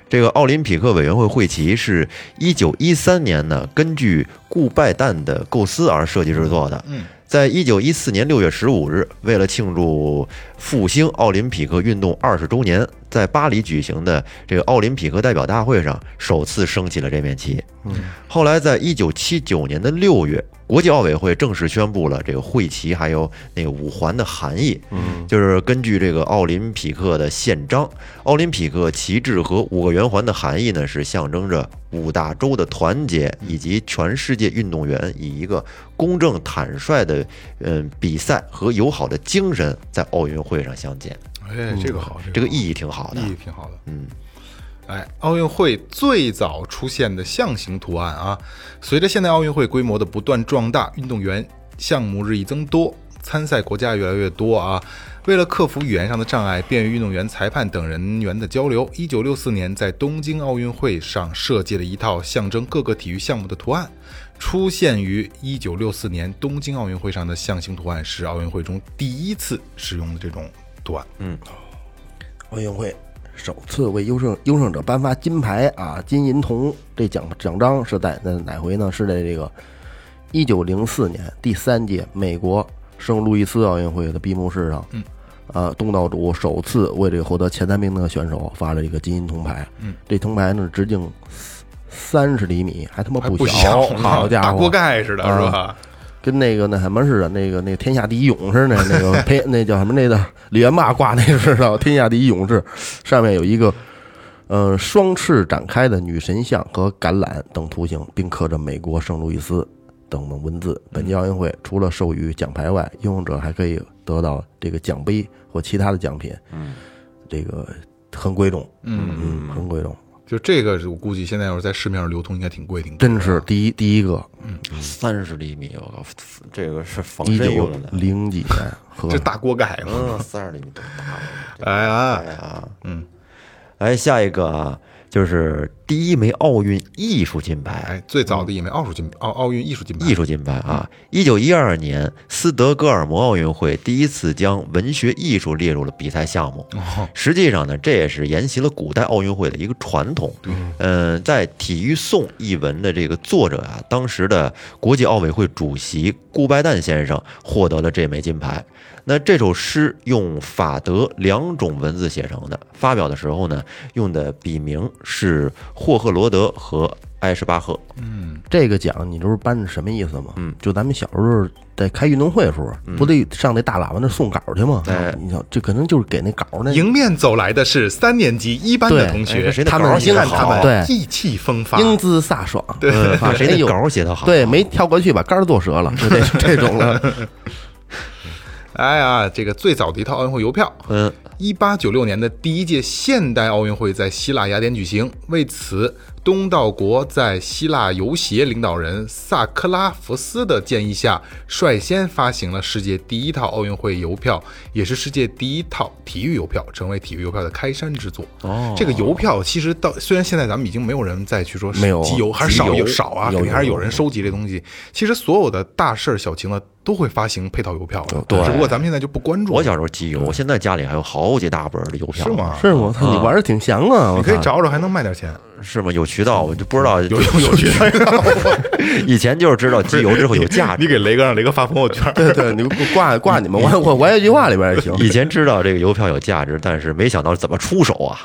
这个奥林匹克委员会会旗是一九一三年呢，根据顾拜旦的构思而设计制作的。嗯，在一九一四年六月十五日，为了庆祝复兴奥林匹克运动二十周年，在巴黎举行的这个奥林匹克代表大会上，首次升起了这面旗。后来，在一九七九年的六月，国际奥委会正式宣布了这个会旗还有那个五环的含义。嗯，就是根据这个奥林匹克的宪章，奥林匹克旗帜和五个圆环的含义呢，是象征着五大洲的团结，以及全世界运动员以一个公正坦率的嗯比赛和友好的精神在奥运会上相见。哎，这个好，好这个意义挺好的。意义挺好的。嗯，哎，奥运会最早出现的象形图案啊，随着现代奥运会规模的不断壮大，运动员项目日益增多，参赛国家越来越多啊。为了克服语言上的障碍，便于运动员、裁判等人员的交流，一九六四年在东京奥运会上设计了一套象征各个体育项目的图案。出现于一九六四年东京奥运会上的象形图案是奥运会中第一次使用的这种图案。奥运会首次为优胜优胜者颁发金牌啊，金银铜这奖奖章是在在哪回呢？是在这个一九零四年第三届美国圣路易斯奥运会的闭幕式上，嗯，啊，东道主首次为这个获得前三名的选手发了一个金银铜牌，嗯，这铜牌呢直径三十厘米，还他妈不小，小，好家伙，大锅盖似的，啊是吧？跟那个那什么似的，那个那个天下第一勇士那那个 [LAUGHS] 呸，那叫什么那个李元霸挂那个似的，天下第一勇士，上面有一个呃双翅展开的女神像和橄榄等图形，并刻着美国圣路易斯等等文字。本届奥运会除了授予奖牌外，拥有者还可以得到这个奖杯或其他的奖品，嗯，这个很贵重，嗯，嗯，很贵重，就这个，我估计现在要是在市面上流通，应该挺贵，挺贵的真是第一第一个，嗯三十厘米，我靠，这个是防一九身用的。零几年 [LAUGHS] 和这大锅盖嘛。嗯，三十厘米多大了？哎呀，哎呀，嗯，来下一个啊，就是第一枚奥运艺术金牌。哎，最早的一枚奥数金奥奥运艺术金牌，艺术金牌啊！一九一二年斯德哥尔摩奥运会第一次将文学艺术列入了比赛项目。哦实际上呢，这也是沿袭了古代奥运会的一个传统。嗯，在《体育颂》一文的这个作者啊，当时的国际奥委会主席顾拜旦先生获得了这枚金牌。那这首诗用法德两种文字写成的，发表的时候呢，用的笔名是霍赫罗德和埃什巴赫。嗯这个奖你知道颁是什么意思吗？嗯，就咱们小时候在开运动会的时候，不得上那大喇叭那送稿去吗？哎你想，这可能就是给那稿那迎面走来的是三年级一班的同学，哎谁的他们稿写他们对意气风发，英姿飒爽，[LAUGHS] 对谁那哎呦稿写得好？对，没跳过去把杆儿做折了，就这 [LAUGHS] 这种的。哎呀，这个最早的一套奥运会邮票，嗯，一八九六年的第一届现代奥运会在希腊雅典举行，为此，东道国在希腊游协领导人萨克拉福斯的建议下，率先发行了世界第一套奥运会邮票，也是世界第一套体育邮票，成为体育邮票的开山之作。哦这个邮票其实到虽然现在咱们已经没有人再去说没有集邮，还是少有少啊，有肯定还是有有人收集这东西。其实所有的大事儿小情的都会发行配套邮票的，对只不过咱们现在就不关注。我小时候集邮，我现在家里还有好几大本儿的邮票。是？吗？是吗？我操，你玩的挺详啊！我你可以找找，还能卖点钱。是吗？有渠道，我就不知道。有有有渠道，[LAUGHS] 以前就是知道集邮之后有价值。你给雷哥让雷哥发朋友圈。对对，你挂 [LAUGHS] 挂你们，我我我有句话里边也行。[LAUGHS] 以前知道这个邮票有价值，但是没想到怎么出手啊！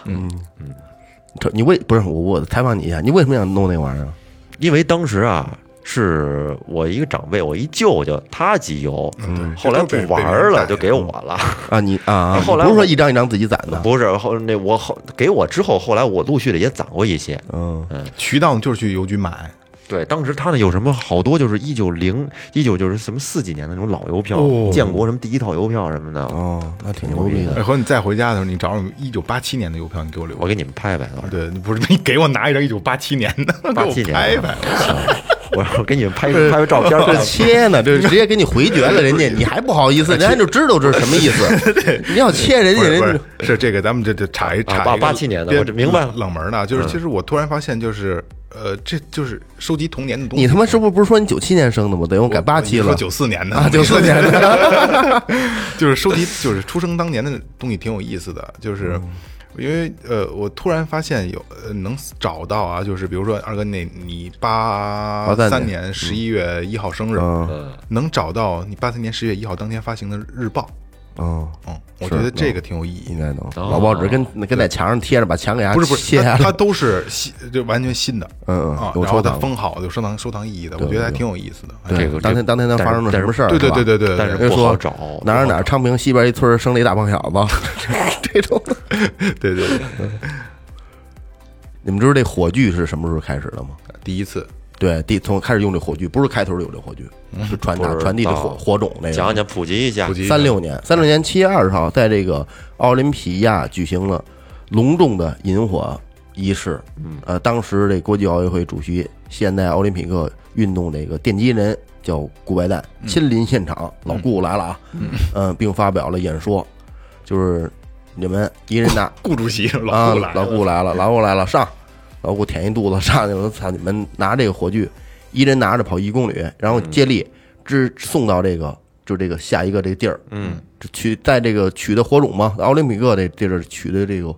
这你为不是我我采访你一下，你为什么想弄那玩意儿啊？因为当时啊，是我一个长辈，我一舅舅他集邮，后来不玩了，就给我了。[LAUGHS] 啊，你啊啊，后来不是说一张一张自己攒的，不是后那我后给我之后，后来我陆续的也攒过一些。嗯，渠道就是去邮局买，对，当时他那有什么好多就是一九零一九就是什么四几年的那种老邮票，哦建国什么第一套邮票什么的，哦，那挺牛逼的。哎，和你再回家的时候，你找找一九八七年的邮票，你给我留。我给你们拍拍，对，不是你给我拿一张一九八七年的，给我87年拍拍。[LAUGHS] [LAUGHS] 我我给你们拍拍个照片儿 [LAUGHS] 这切呢，这直接给你回绝了，人家你还不好意思，[LAUGHS] 人家就知道这是什么意思。你要切人家，人是是这个，咱们这这查一查八八七年的我这明白了冷门呢，就是其实我突然发现，就是呃，这就是收集童年的东西。你他妈是不是不是说你九七年生的吗？等于我改八七了。九四年的啊，九四年的。就是收集，就是出生当年的东西挺有意思的，就是。因为呃，我突然发现有呃能找到啊，就是比如说二哥那你八83三年年十一月一号生日，嗯。能找到你八三年十月一号当天发行的日报，嗯，嗯，我觉得这个挺有意义应。该能。哦老报纸跟跟在墙上贴着，把墙给它不是不是，切下来。它它都是新，就完全新的嗯啊嗯，，有然后它收藏。封好，有收藏收藏意义的，我觉得还挺有意思的。哎这个当天当天能发生了什么事儿？对对对对对，但是对不好找，哪儿哪儿昌平西边一村儿生了一大胖小子，[LAUGHS] 这种。对对对，[LAUGHS] 你们知道这火炬是什么时候开始的吗？第一次对，第从开始用这火炬，不是开头就有这火炬，是传达传递的火火种那个。讲讲普及一下。三六年，三六年七月二十号，在这个奥林匹亚举行了隆重的引火仪式。嗯，呃，当时这国际奥运会主席、现代奥林匹克运动这个奠基人叫顾拜旦亲临现场，老顾来了啊，嗯，并发表了演说，就是你们一人拿顾主席啊老顾来，老顾来了，老顾来了，上，老顾舔一肚子上去了，操！你们拿这个火炬，一人拿着跑一公里，然后接力支送到这个就这个下一个这个地儿，嗯，取在这个取的火种嘛，奥林匹克这地儿取的这个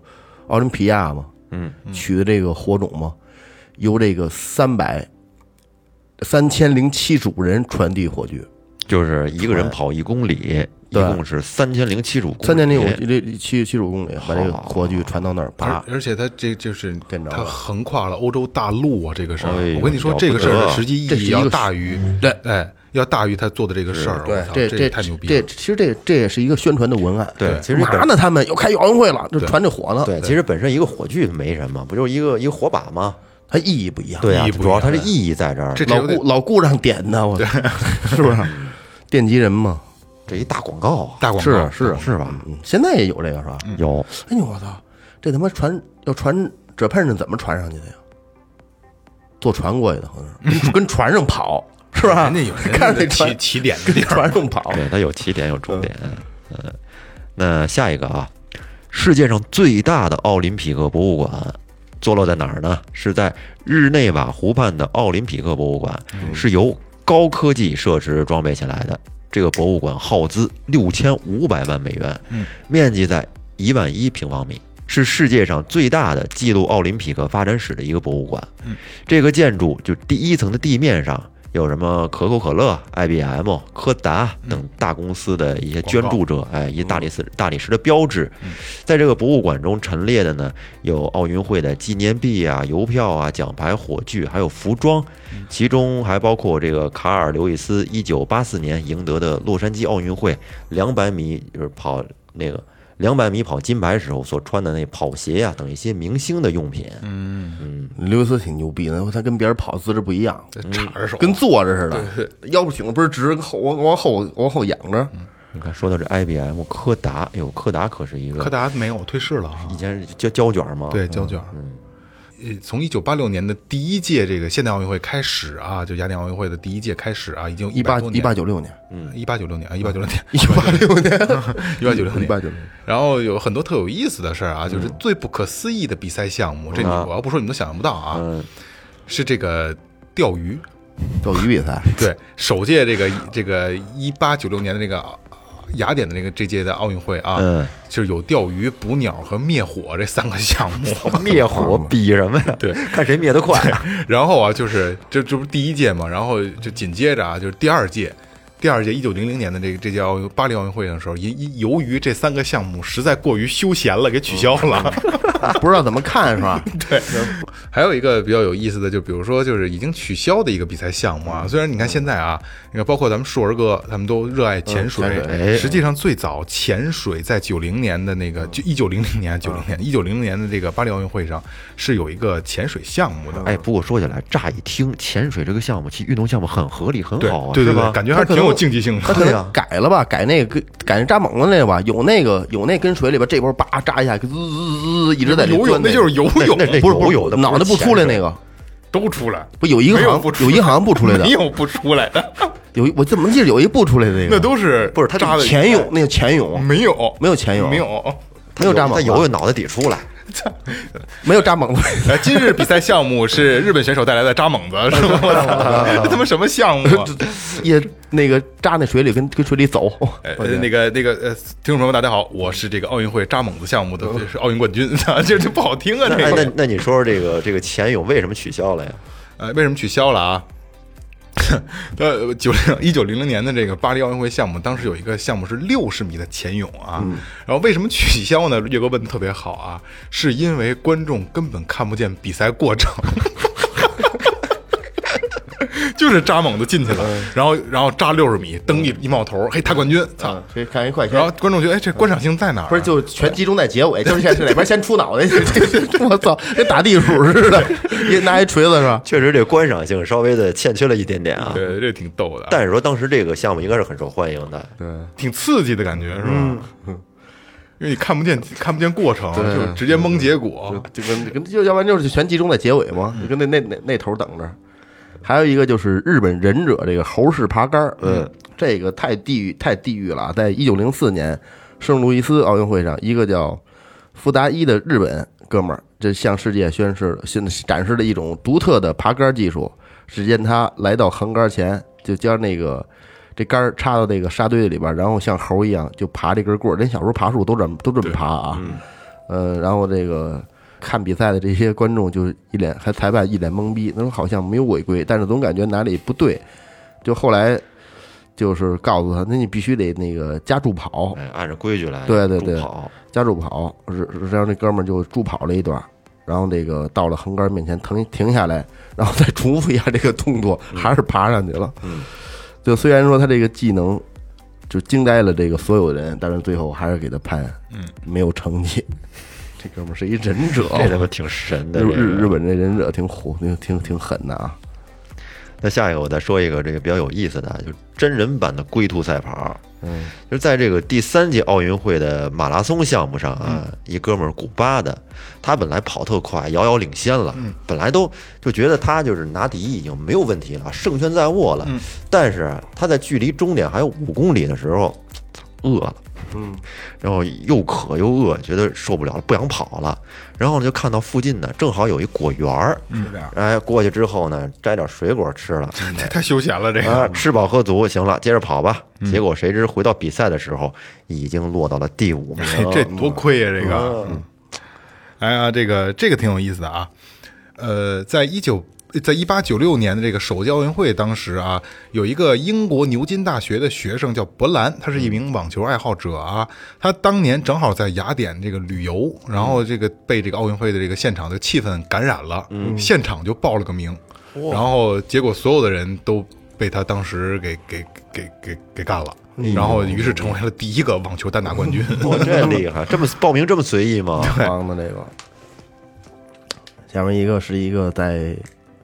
奥林匹亚嘛，嗯，取的这个火种嘛，由这个三百三千零七十五人传递火炬，就是一个人跑一公里，一共是三千零七十五公里，三千零五这七七十五公里，把这个火炬传到那儿，而啪，而且它这就是它横跨了欧洲大陆啊，这个事儿我跟你说，这个事儿的实际意义要大于对哎，要大于他做的这个事儿。对，这这太牛逼了！这其实这这也是一个宣传的文案。对，其实本嘛呢？他们又开奥运会了，就传这火呢。对，其实本身一个火炬没什么，不就是一个一个火把吗？它意义不一样。对啊，主要它的意义在这儿，老顾老顾让点的，我是不是？[LAUGHS] 奠基人嘛，这一大广告啊，大广告是是是吧？嗯，现在也有这个是吧？有哎呦我操，这他妈传要传这喷是怎么传上去的呀？坐船过去的，好像是跟 [LAUGHS] 跟船上跑，是吧？人家有人看着那起船起点的地跟儿，船上跑，对，它有起点有终点。嗯，那下一个啊，世界上最大的奥林匹克博物馆坐落在哪儿呢？是在日内瓦湖畔的奥林匹克博物馆，是由高科技设施装备起来的。这个博物馆耗资六千五百万美元，面积在一万一平方米，是世界上最大的记录奥林匹克发展史的一个博物馆。这个建筑就第一层的地面上有什么可口可乐、IBM、柯达等大公司的一些捐助者，哎，一大理石大理石的标志。在这个博物馆中陈列的呢，有奥运会的纪念币啊、邮票啊、奖牌、火炬，还有服装，其中还包括这个卡尔·刘易斯一九八四年赢得的洛杉矶奥运会两百米就是跑那个。两百米跑金牌时候所穿的那跑鞋呀、等一些明星的用品，嗯，刘易斯挺牛逼的，他跟别人跑姿势不一样，叉着手，跟坐着似的，腰挺得倍儿直，后往往后往后仰着。你看，说到这 IBM、柯达，哎呦，柯达可是一个柯达没有退市了啊。以。前是胶胶卷嘛，对胶卷嗯，呃，从一九八六年的第一届这个现代奥运会开始啊，就雅典奥运会的第一届开始啊，已经一八一八九六年，嗯一八九六年啊，一八九六年，一八六年，[LAUGHS] [LAUGHS] 一八九六年，一八九六年，然后有很多特有意思的事儿啊，就是最不可思议的比赛项目，这我要不说你们都想象不到啊，嗯，是这个钓鱼。钓鱼比赛，[LAUGHS] 对，首届这个这个一八九六年的这个呃雅典的那个这届的奥运会啊，嗯就是有钓鱼、捕鸟和灭火这三个项目。[LAUGHS] 灭火 [LAUGHS] 比什么呀？对，看谁灭得快。然后啊，就是这这不是第一届嘛，然后就紧接着啊，就是第二届。第二届一九零零年的这个这届奥运巴黎奥运会的时候，因因由于这三个项目实在过于休闲了，给取消了。[LAUGHS] 不知道怎么看是吧？对还有一个比较有意思的，就比如说就是已经取消的一个比赛项目啊。虽然你看现在啊，你看包括咱们硕儿哥他们都热爱潜水，嗯潜水实际上最早潜水在九零年的那个就一九零零年九零年一九零零年的这个巴黎奥运会上是有一个潜水项目的。哎，不过说起来，乍一听潜水这个项目，其实运动项目很合理，很对好啊，对对对？感觉还是挺有竞技性的。他可能对呀改了吧，改那个跟改那扎猛子那个吧，有那个有那跟水里边这波叭扎一下，滋滋滋滋一直在游泳那就是游泳，那那不是不是游泳的脑袋不出来那个，都出来，不有一个好没有不出像有一个好像不出来的。没，有不出来的，[LAUGHS] 有一我怎么记得有一不出来的那个，那都是他扎的潜泳那个潜泳没有。没有潜泳没有，没有扎猛子，他游泳脑袋底出来，[LAUGHS] 没有扎猛子，[LAUGHS] 呃，今日比赛项目是日本选手带来的扎猛子，[LAUGHS] 是吗？我操，这他妈什么项目啊？也那个扎那水里跟跟水里走。那个那个呃，听众朋友们，大家好，我是这个奥运会扎猛子项目的是奥运冠军，这这不好听啊，那哎这个。那那你说说这个这个潜泳为什么取消了呀？呃，为什么取消了啊？[LAUGHS] 呃，九零一九零零年的这个巴黎奥运会项目，当时有一个项目是六十米的潜泳啊，然后为什么取消呢？岳哥问的特别好啊，是因为观众根本看不见比赛过程。就是扎猛子进去了，然后然后扎六十米，蹬一一冒头，嘿，他冠军，操！啊，这看一快然后，观众觉得，哎，这观赏性在哪儿啊？不是就全集中在结尾，就是先是哪边先出脑袋，[LAUGHS] 我操，跟打地鼠似的，一拿一锤子是吧？确实这观赏性稍微的欠缺了一点点啊。对，这挺逗的，但是说当时这个项目应该是很受欢迎的，对，挺刺激的感觉，是吧？因为你看不见看不见过程，就直接蒙结果。就跟跟就要不然就是全集中在结尾嘛，就跟那那那那头等着。还有一个就是日本忍者这个猴式爬杆儿，嗯，这个太地狱太地狱了啊。在一九零四年圣路易斯奥运会上，一个叫福达伊的日本哥们儿，这向世界宣示现展示了一种独特的爬杆技术。只见他来到横杆前，就将那个这杆儿插到这个沙堆里边儿，然后像猴一样就爬这根棍儿。人小时候爬树都这么都这么爬啊，呃，然后这个看比赛的这些观众就一脸，还裁判一脸懵逼，他说好像没有违规，但是总感觉哪里不对。就后来就是告诉他，那你必须得那个加助跑，哎，按照规矩来，对对对助跑，加助跑，是然后这哥们儿就助跑了一段，然后这个到了横杆面前停停下来，然后再重复一下这个动作，还是爬上去了。嗯，就虽然说他这个技能就惊呆了这个所有人，但是最后还是给他判嗯没有成绩。这哥们儿是一忍者，[LAUGHS] 这他妈挺神的。日日日本这忍者挺虎，挺挺挺狠的啊。那下一个我再说一个这个比较有意思的，就是真人版的龟兔赛跑。嗯，就是在这个第三届奥运会的马拉松项目上啊，一哥们儿古巴的，他本来跑特快，遥遥领先了，本来都就觉得他就是拿第一已经没有问题了，胜券在握了。但是他在距离终点还有五公里的时候，饿了。嗯，然后又渴又饿，觉得受不了了，不想跑了。然后呢，就看到附近呢正好有一果园儿，是这样，哎，过去之后呢，摘点水果吃了，这太休闲了，这啊，个。吃饱喝足，行了，接着跑吧。结果谁知回到比赛的时候，已经落到了第五名。哎这多亏呀、这个。嗯哎呀，这个这个挺有意思的啊。呃，在一九在一八九六年的这个首届奥运会，当时啊，有一个英国牛津大学的学生叫伯兰，他是一名网球爱好者啊。他当年正好在雅典这个旅游，然后这个被这个奥运会的这个现场的气氛感染了，现场就报了个名，然后结果所有的人都被他当时给给给给给干了。然后，于是成为了第一个网球单打冠军。我 [LAUGHS] 这厉害，这么报名这么随意吗？帮的这个。下面一个是一个在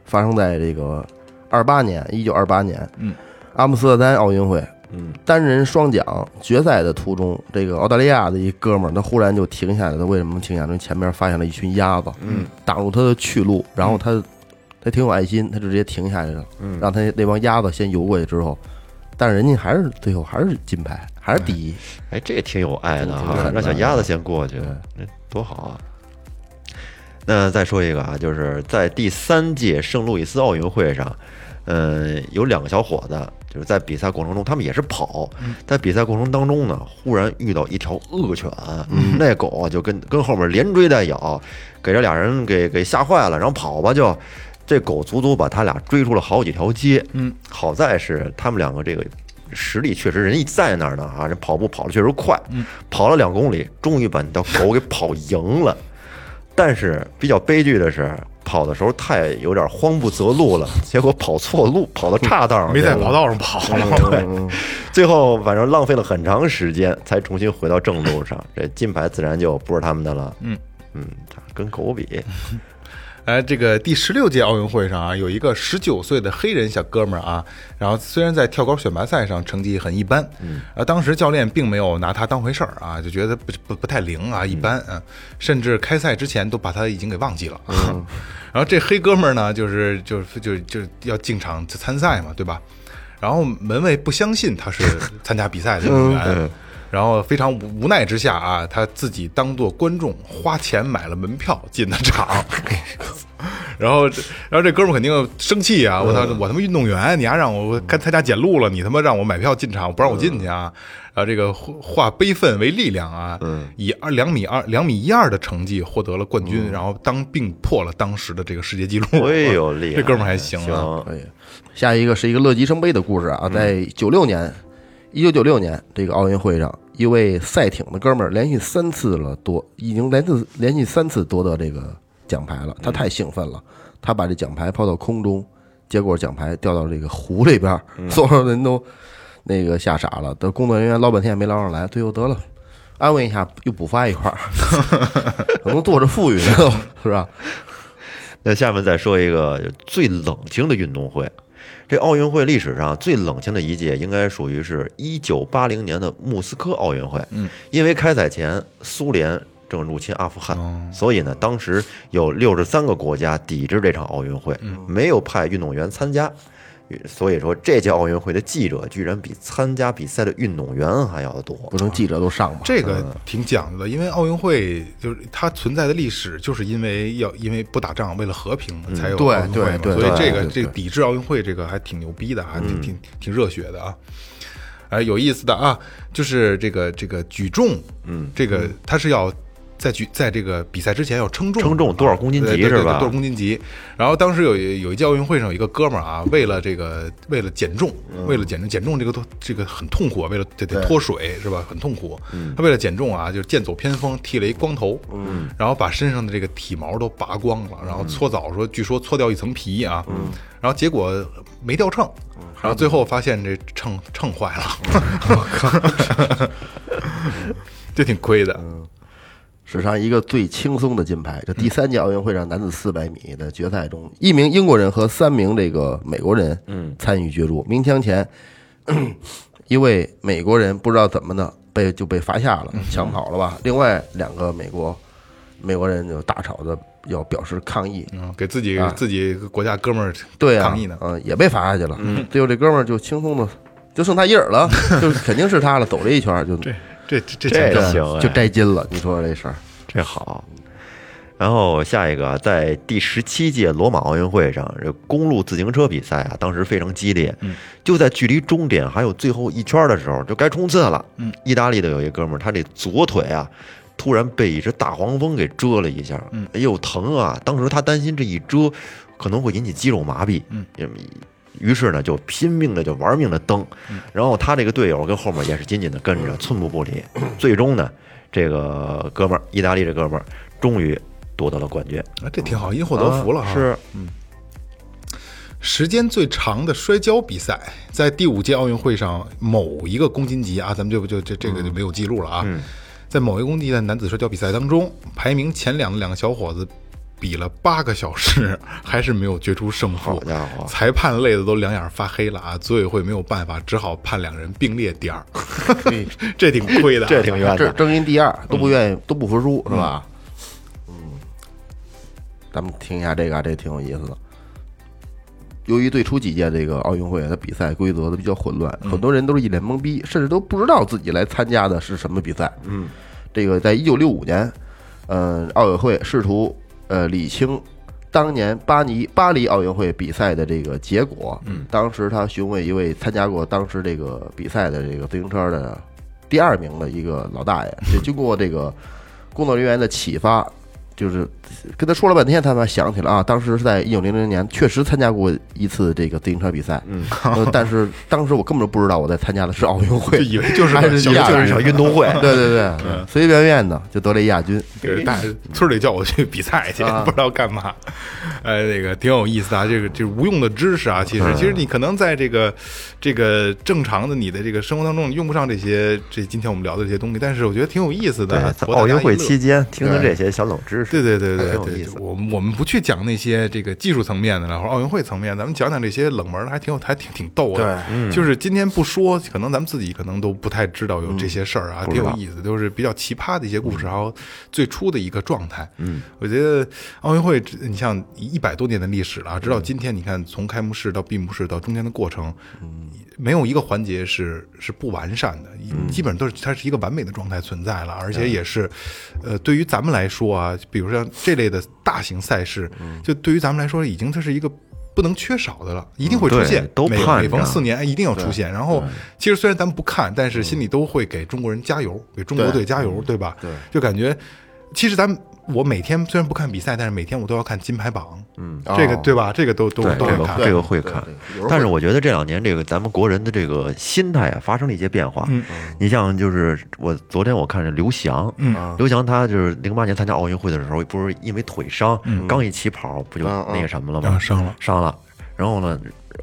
发生在这个二八年，一九二八年，嗯，阿姆斯特丹奥运会，嗯，单人双桨决赛的途中，这个澳大利亚的一哥们儿，他忽然就停下来了。他为什么停下来？因为前面发现了一群鸭子，嗯，挡住他的去路，然后他他挺有爱心，他就直接停下来了，嗯让他那帮鸭子先游过去之后，但是人家还是最后还是金牌，还是第一，哎，这也挺有爱的挺哈，让小鸭子先过去，那多好啊！那再说一个啊，就是在第三届圣路易斯奥运会上，嗯，有两个小伙子，就是在比赛过程中，他们也是跑，在比赛过程当中呢，忽然遇到一条恶犬，那狗啊就跟跟后面连追带咬，给这俩人给给吓坏了，然后跑吧就。这狗足足把他俩追出了好几条街，嗯，好在是他们两个这个实力确实人一在那儿呢啊，这跑步跑的确实快，嗯，跑了两公里，终于把那条狗给跑赢了。但是比较悲剧的是，跑的时候太有点慌不择路了，[LAUGHS] 结果跑错路，跑到岔道上没在跑道上跑了。对，最后反正浪费了很长时间，才重新回到正路上。这金牌自然就不是他们的了。嗯嗯，跟狗比，[LAUGHS] 哎，这个第十六届奥运会上啊，有一个十九岁的黑人小哥们儿啊，然后虽然在跳高选拔赛上成绩很一般，嗯，啊，当时教练并没有拿他当回事儿啊，就觉得不不不太灵啊，一般啊，甚至开赛之前都把他已经给忘记了。[LAUGHS] 然后这黑哥们儿呢，就是就是就就要进场参赛嘛，对吧？然后门卫不相信他是参加比赛的运动员，然后非常无无奈之下啊，他自己当做观众花钱买了门票进的场。[LAUGHS] 然后，然后这哥们儿肯定生气啊！我操，我他妈运动员，你还让我看参加检录了，你他妈让我买票进场，不让我进去啊！然后这个化悲愤为力量啊，以二两米二两米一二的成绩获得了冠军，然后当并破了当时的这个世界纪录。哎呦，厉害！[LAUGHS] 这哥们儿还行啊！可以。下一个是一个乐极生悲的故事啊，在九六年，一九九六年这个奥运会上，一位赛艇的哥们儿连续三次了夺，已经连次连续三次夺得这个奖牌了，他太兴奋了，他把这奖牌抛到空中，结果奖牌掉到这个湖里边儿，所有人都那个吓傻了，的工作人员捞半天也没捞上来，最后得了。安慰一下，又补发一块儿，[LAUGHS] 可能坐着富裕呢，都是吧？那下面再说一个最冷清的运动会。这奥运会历史上最冷清的一届，应该属于是一九八零年的莫斯科奥运会。嗯，因为开赛前苏联正入侵阿富汗，所以呢，当时有六十三个国家抵制这场奥运会，没有派运动员参加。所以说，这届奥运会的记者居然比参加比赛的运动员还要多。不能记者都上吗？这个挺讲究的，因为奥运会就是它存在的历史，就是因为要因为不打仗，为了和平才有对奥运会嘛。对对所以这个对对这个抵制奥运会这个还挺牛逼的，还挺挺挺热血的啊。哎，有意思的啊，就是这个这个举重，嗯，这个它是要。在举在这个比赛之前要称重，称重多少公斤级是吧？多少公斤级？然后当时有一有一届奥运会上有一个哥们儿啊，为了这个为了减重，为了减重减重这个都这个很痛苦啊，为了得得脱水是吧？很痛苦。他为了减重啊，就是剑走偏锋，剃了一光头，嗯，然后把身上的这个体毛都拔光了，然后搓澡说，据说搓掉一层皮啊，然后结果没掉秤，然后最后发现这秤秤坏了，[LAUGHS] 我靠，就挺亏的。史上一个最轻松的金牌。这第三届奥运会上男子四百米的决赛中，一名英国人和三名这个美国人，嗯，参与角逐。鸣枪前，[COUGHS] 一位美国人不知道怎么的被就被罚下了，抢跑了吧？另外两个美国美国人就大吵着要表示抗议，嗯，给自己啊自己国家哥们儿对啊，抗议呢。嗯，也被罚下去了。最后这哥们儿就轻松的就剩他一人了，[LAUGHS] 就肯定是他了，走了一圈儿就这这这这这行哎就摘金了。你说说这事儿？这好。然后下一个，在第十七届罗马奥运会上，这公路自行车比赛啊，当时非常激烈。就在距离终点还有最后一圈的时候，就该冲刺了。嗯，意大利的有一哥们儿，他这左腿啊，突然被一只大黄蜂给蛰了一下。嗯，哎呦疼啊！当时他担心这一蛰可能会引起肌肉麻痹。嗯，于是呢，就拼命的就玩命的蹬。然后他这个队友跟后面也是紧紧的跟着，寸步不离。最终呢，这个哥们儿，意大利这哥们儿，终于夺得了冠军。啊，这挺好，因祸得福了哈。啊是，时间最长的摔跤比赛，在第五届奥运会上某一个公斤级啊，咱们就就这这个就没有记录了啊。在某一个公斤级的男子摔跤比赛当中，排名前两的两个小伙子比了八个小时，还是没有决出胜负好。家伙，裁判累的都两眼发黑了啊！组委会没有办法，只好判两人并列第二，[LAUGHS] 这挺亏的啊。这挺冤这的。争一第二都不愿意，都不服输，是吧？嗯，咱们听一下这个啊，这挺有意思的。由于最初几届这个奥运会，它比赛规则都比较混乱，很多人都是一脸懵逼，甚至都不知道自己来参加的是什么比赛。嗯，这个在一九六五年，呃，奥委会试图呃理清当年巴黎巴黎奥运会比赛的这个结果。嗯，当时他询问一位参加过当时这个比赛的这个自行车的第二名的一个老大爷，就经过这个工作人员的启发，就是跟他说了半天，他才想起来啊，当时是在一九零零年确实参加过一次这个自行车比赛，嗯，但是当时我根本就不知道我在参加的是奥运会就会，以为就是小就是一场运动会。对对对，随随便便的就得了一亚军，给大村里叫我去比赛去，啊不知道干嘛。呃，那个挺有意思的啊，这个这无用的知识啊，其实其实你可能在这个这个正常的你的这个生活当中，你用不上这些这今天我们聊的这些东西，但是我觉得挺有意思，的。在奥运会期间听听这些小冷知识，对对对对对我们我们不去讲那些这个技术层面的了，或者奥运会层面，咱们讲讲这些冷门的，还挺有，还挺挺逗的。嗯就是今天不说，可能咱们自己可能都不太知道有这些事儿啊，挺有意思，都是比较奇葩的一些故事，然后最初的一个状态。嗯，我觉得奥运会，你像一百多年的历史了啊，直到今天，你看从开幕式到闭幕式到中间的过程，没有一个环节是是不完善的，嗯。基本上都是它是一个完美的状态存在了，而且也是，呃，对于咱们来说啊，比如像这类的大型赛事，嗯。就对于咱们来说，已经它是一个。不能缺少的了，一定会出现每每逢四年哎一定要出现。然后，其实虽然咱们不看，但是心里都会给中国人加油，给中国队加油，对吧？对，就感觉，其实咱们我每天虽然不看比赛，但是每天我都要看金牌榜，嗯，这个哦对吧？这个都都对这个都会看。这个会看对对有时候，但是我觉得这两年这个咱们国人的这个心态啊发生了一些变化。嗯你像就是我昨天我看着刘翔，嗯刘翔他就是零八年参加奥运会的时候，不是因为腿伤，嗯刚一起跑不就嗯嗯那个什么了吗？伤了，伤了，然后呢，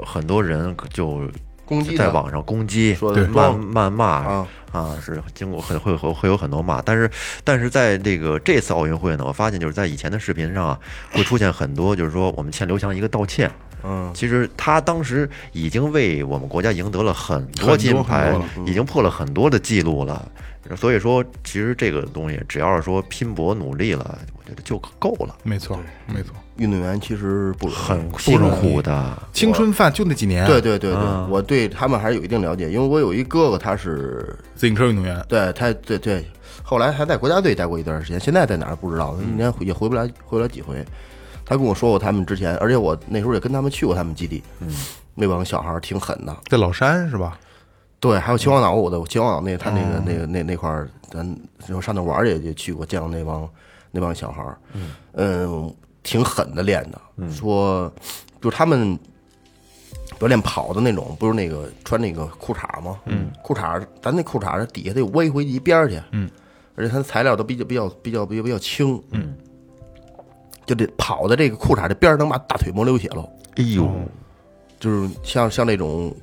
很多人就攻击在网上攻击、说谩谩骂啊。啊，是经过很会会会有很多骂，但是但是在这个这次奥运会呢，我发现就是在以前的视频上啊，会出现很多就是说我们欠刘翔一个道歉。嗯，其实他当时已经为我们国家赢得了很多很多很金牌已经破了很多的记录了。所以说，其实这个东西只要是说拼搏努力了，我觉得就够了，没错，没错。运动员其实不容易很辛苦的。青春饭就那几年，对，对对对，啊我对他们还是有一定了解，因为我有一哥哥，他是自行车运动员，对他对对，后来还在国家队待过一段时间，现在在哪儿不知道，一年也回不来回不了几回。他跟我说过他们之前，而且我那时候也跟他们去过他们基地，嗯，那帮小孩儿挺狠的，在老山是吧？对，还有秦皇岛，我的秦皇岛那他那个那个那那块儿，咱就上那玩儿也也去过，见过那帮那帮小孩儿，嗯，挺狠的练的，说就他们。比如练跑的那种，不是那个穿那个裤衩吗？嗯，裤衩，咱那裤衩底下得歪回一边去，嗯，而且它的材料都比较比较比较比较比较轻，嗯，就得跑的这个裤衩这边儿能把大腿磨流血喽，哎呦，就是像像那种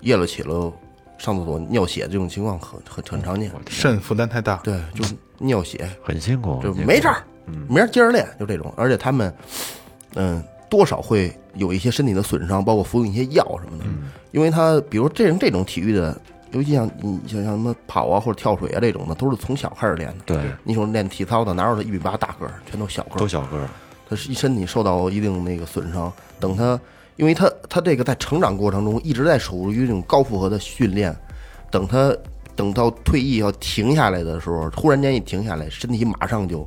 夜了起了上厕所尿血这种情况很很很常见，肾负担太大，对，就是尿血，很辛苦，就没事儿，明儿接着练，就这种。而且他们，嗯，多少会有一些身体的损伤，包括服用一些药什么的。因为他比如这种这种体育的，尤其像你像像什么跑啊或者跳水啊这种的，都是从小开始练的。对，你说练体操的，哪有他一米八大个儿，全都小个儿，都小个儿，他是一身体受到一定那个损伤。等他，因为他他这个在成长过程中一直在属于这种高负荷的训练，等他等到退役要停下来的时候，忽然间一停下来，身体马上就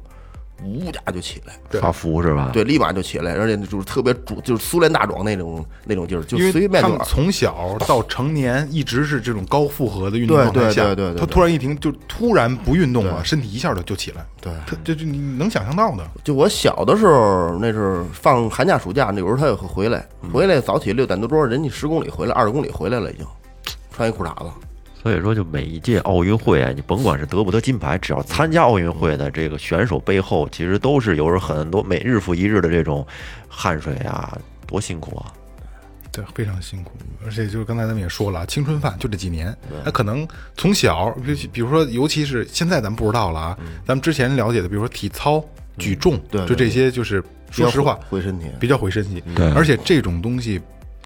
呜家就起来，发福是吧？对，立马就起来，而且就是特别主，就是苏联大壮那种那种劲儿，就随便就他们从小到成年一直是这种高负荷的运动对状态下，对对对对对他突然一停，就突然不运动了，身体一下就就起来，对。他这就你能想象到的，就我小的时候，那是放寒假暑假，那有时候他也会回来，回来早起六点多钟，人家十公里回来，二十公里回来了已经，穿一裤衩子。所以说，就每一届奥运会啊，你甭管是得不得金牌，只要参加奥运会的这个选手背后，其实都是有着很多每日复一日的这种汗水啊，多辛苦啊！对，非常辛苦。而且就是刚才咱们也说了，青春饭就这几年，他可能从小，比比如说，尤其是现在咱们不知道了啊，咱们之前了解的，比如说体操、举重，对对就这些，就是说实话，毁身体。比较毁身体。对而且这种东西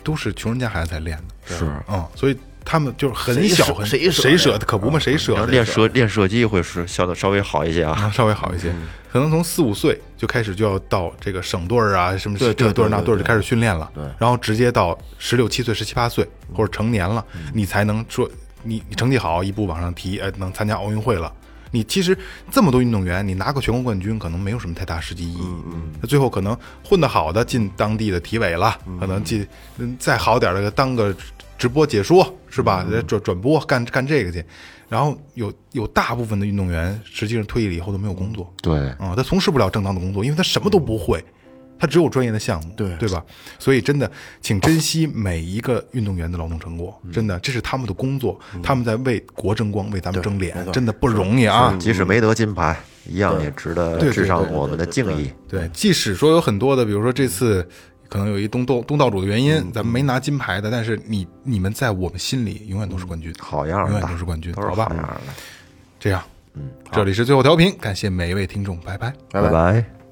都是穷人家孩子才练的，是嗯，所以他们就是很小很舍谁舍谁舍得可不嘛，谁舍得练射练射击会是笑的稍微好一些啊。啊，稍微好一些，可能从四五岁就开始就要到这个省队儿啊，什么对对这队儿那对对队儿就开始训练了，对。然后直接到十六七岁、十七八岁或者成年了，你才能说你你成绩好，一步往上提，哎，能参加奥运会了。你其实这么多运动员，你拿个全国冠军可能没有什么太大实际意义。嗯那最后可能混得好的进当地的体委了，可能进嗯再好点儿的当个直播解说是吧？转转播干干这个去。然后有有大部分的运动员实际上退役了以后都没有工作，对，啊、他从事不了正当的工作，因为他什么都不会，他只有专业的项目，对对吧？所以真的，请珍惜每一个运动员的劳动成果，真的，这是他们的工作，他们在为国争光，为咱们争脸，真的不容易啊！即使没得金牌，一样也值得致上我们的敬意。对，即使说有很多的，比如说这次可能有一东道东道主的原因，咱们没拿金牌的，但是你你们在我们心里永远都是冠军，好样永远，都是冠军，好吧好样的。这样，嗯，这里是最后调频，感谢每一位听众，拜拜。拜拜拜。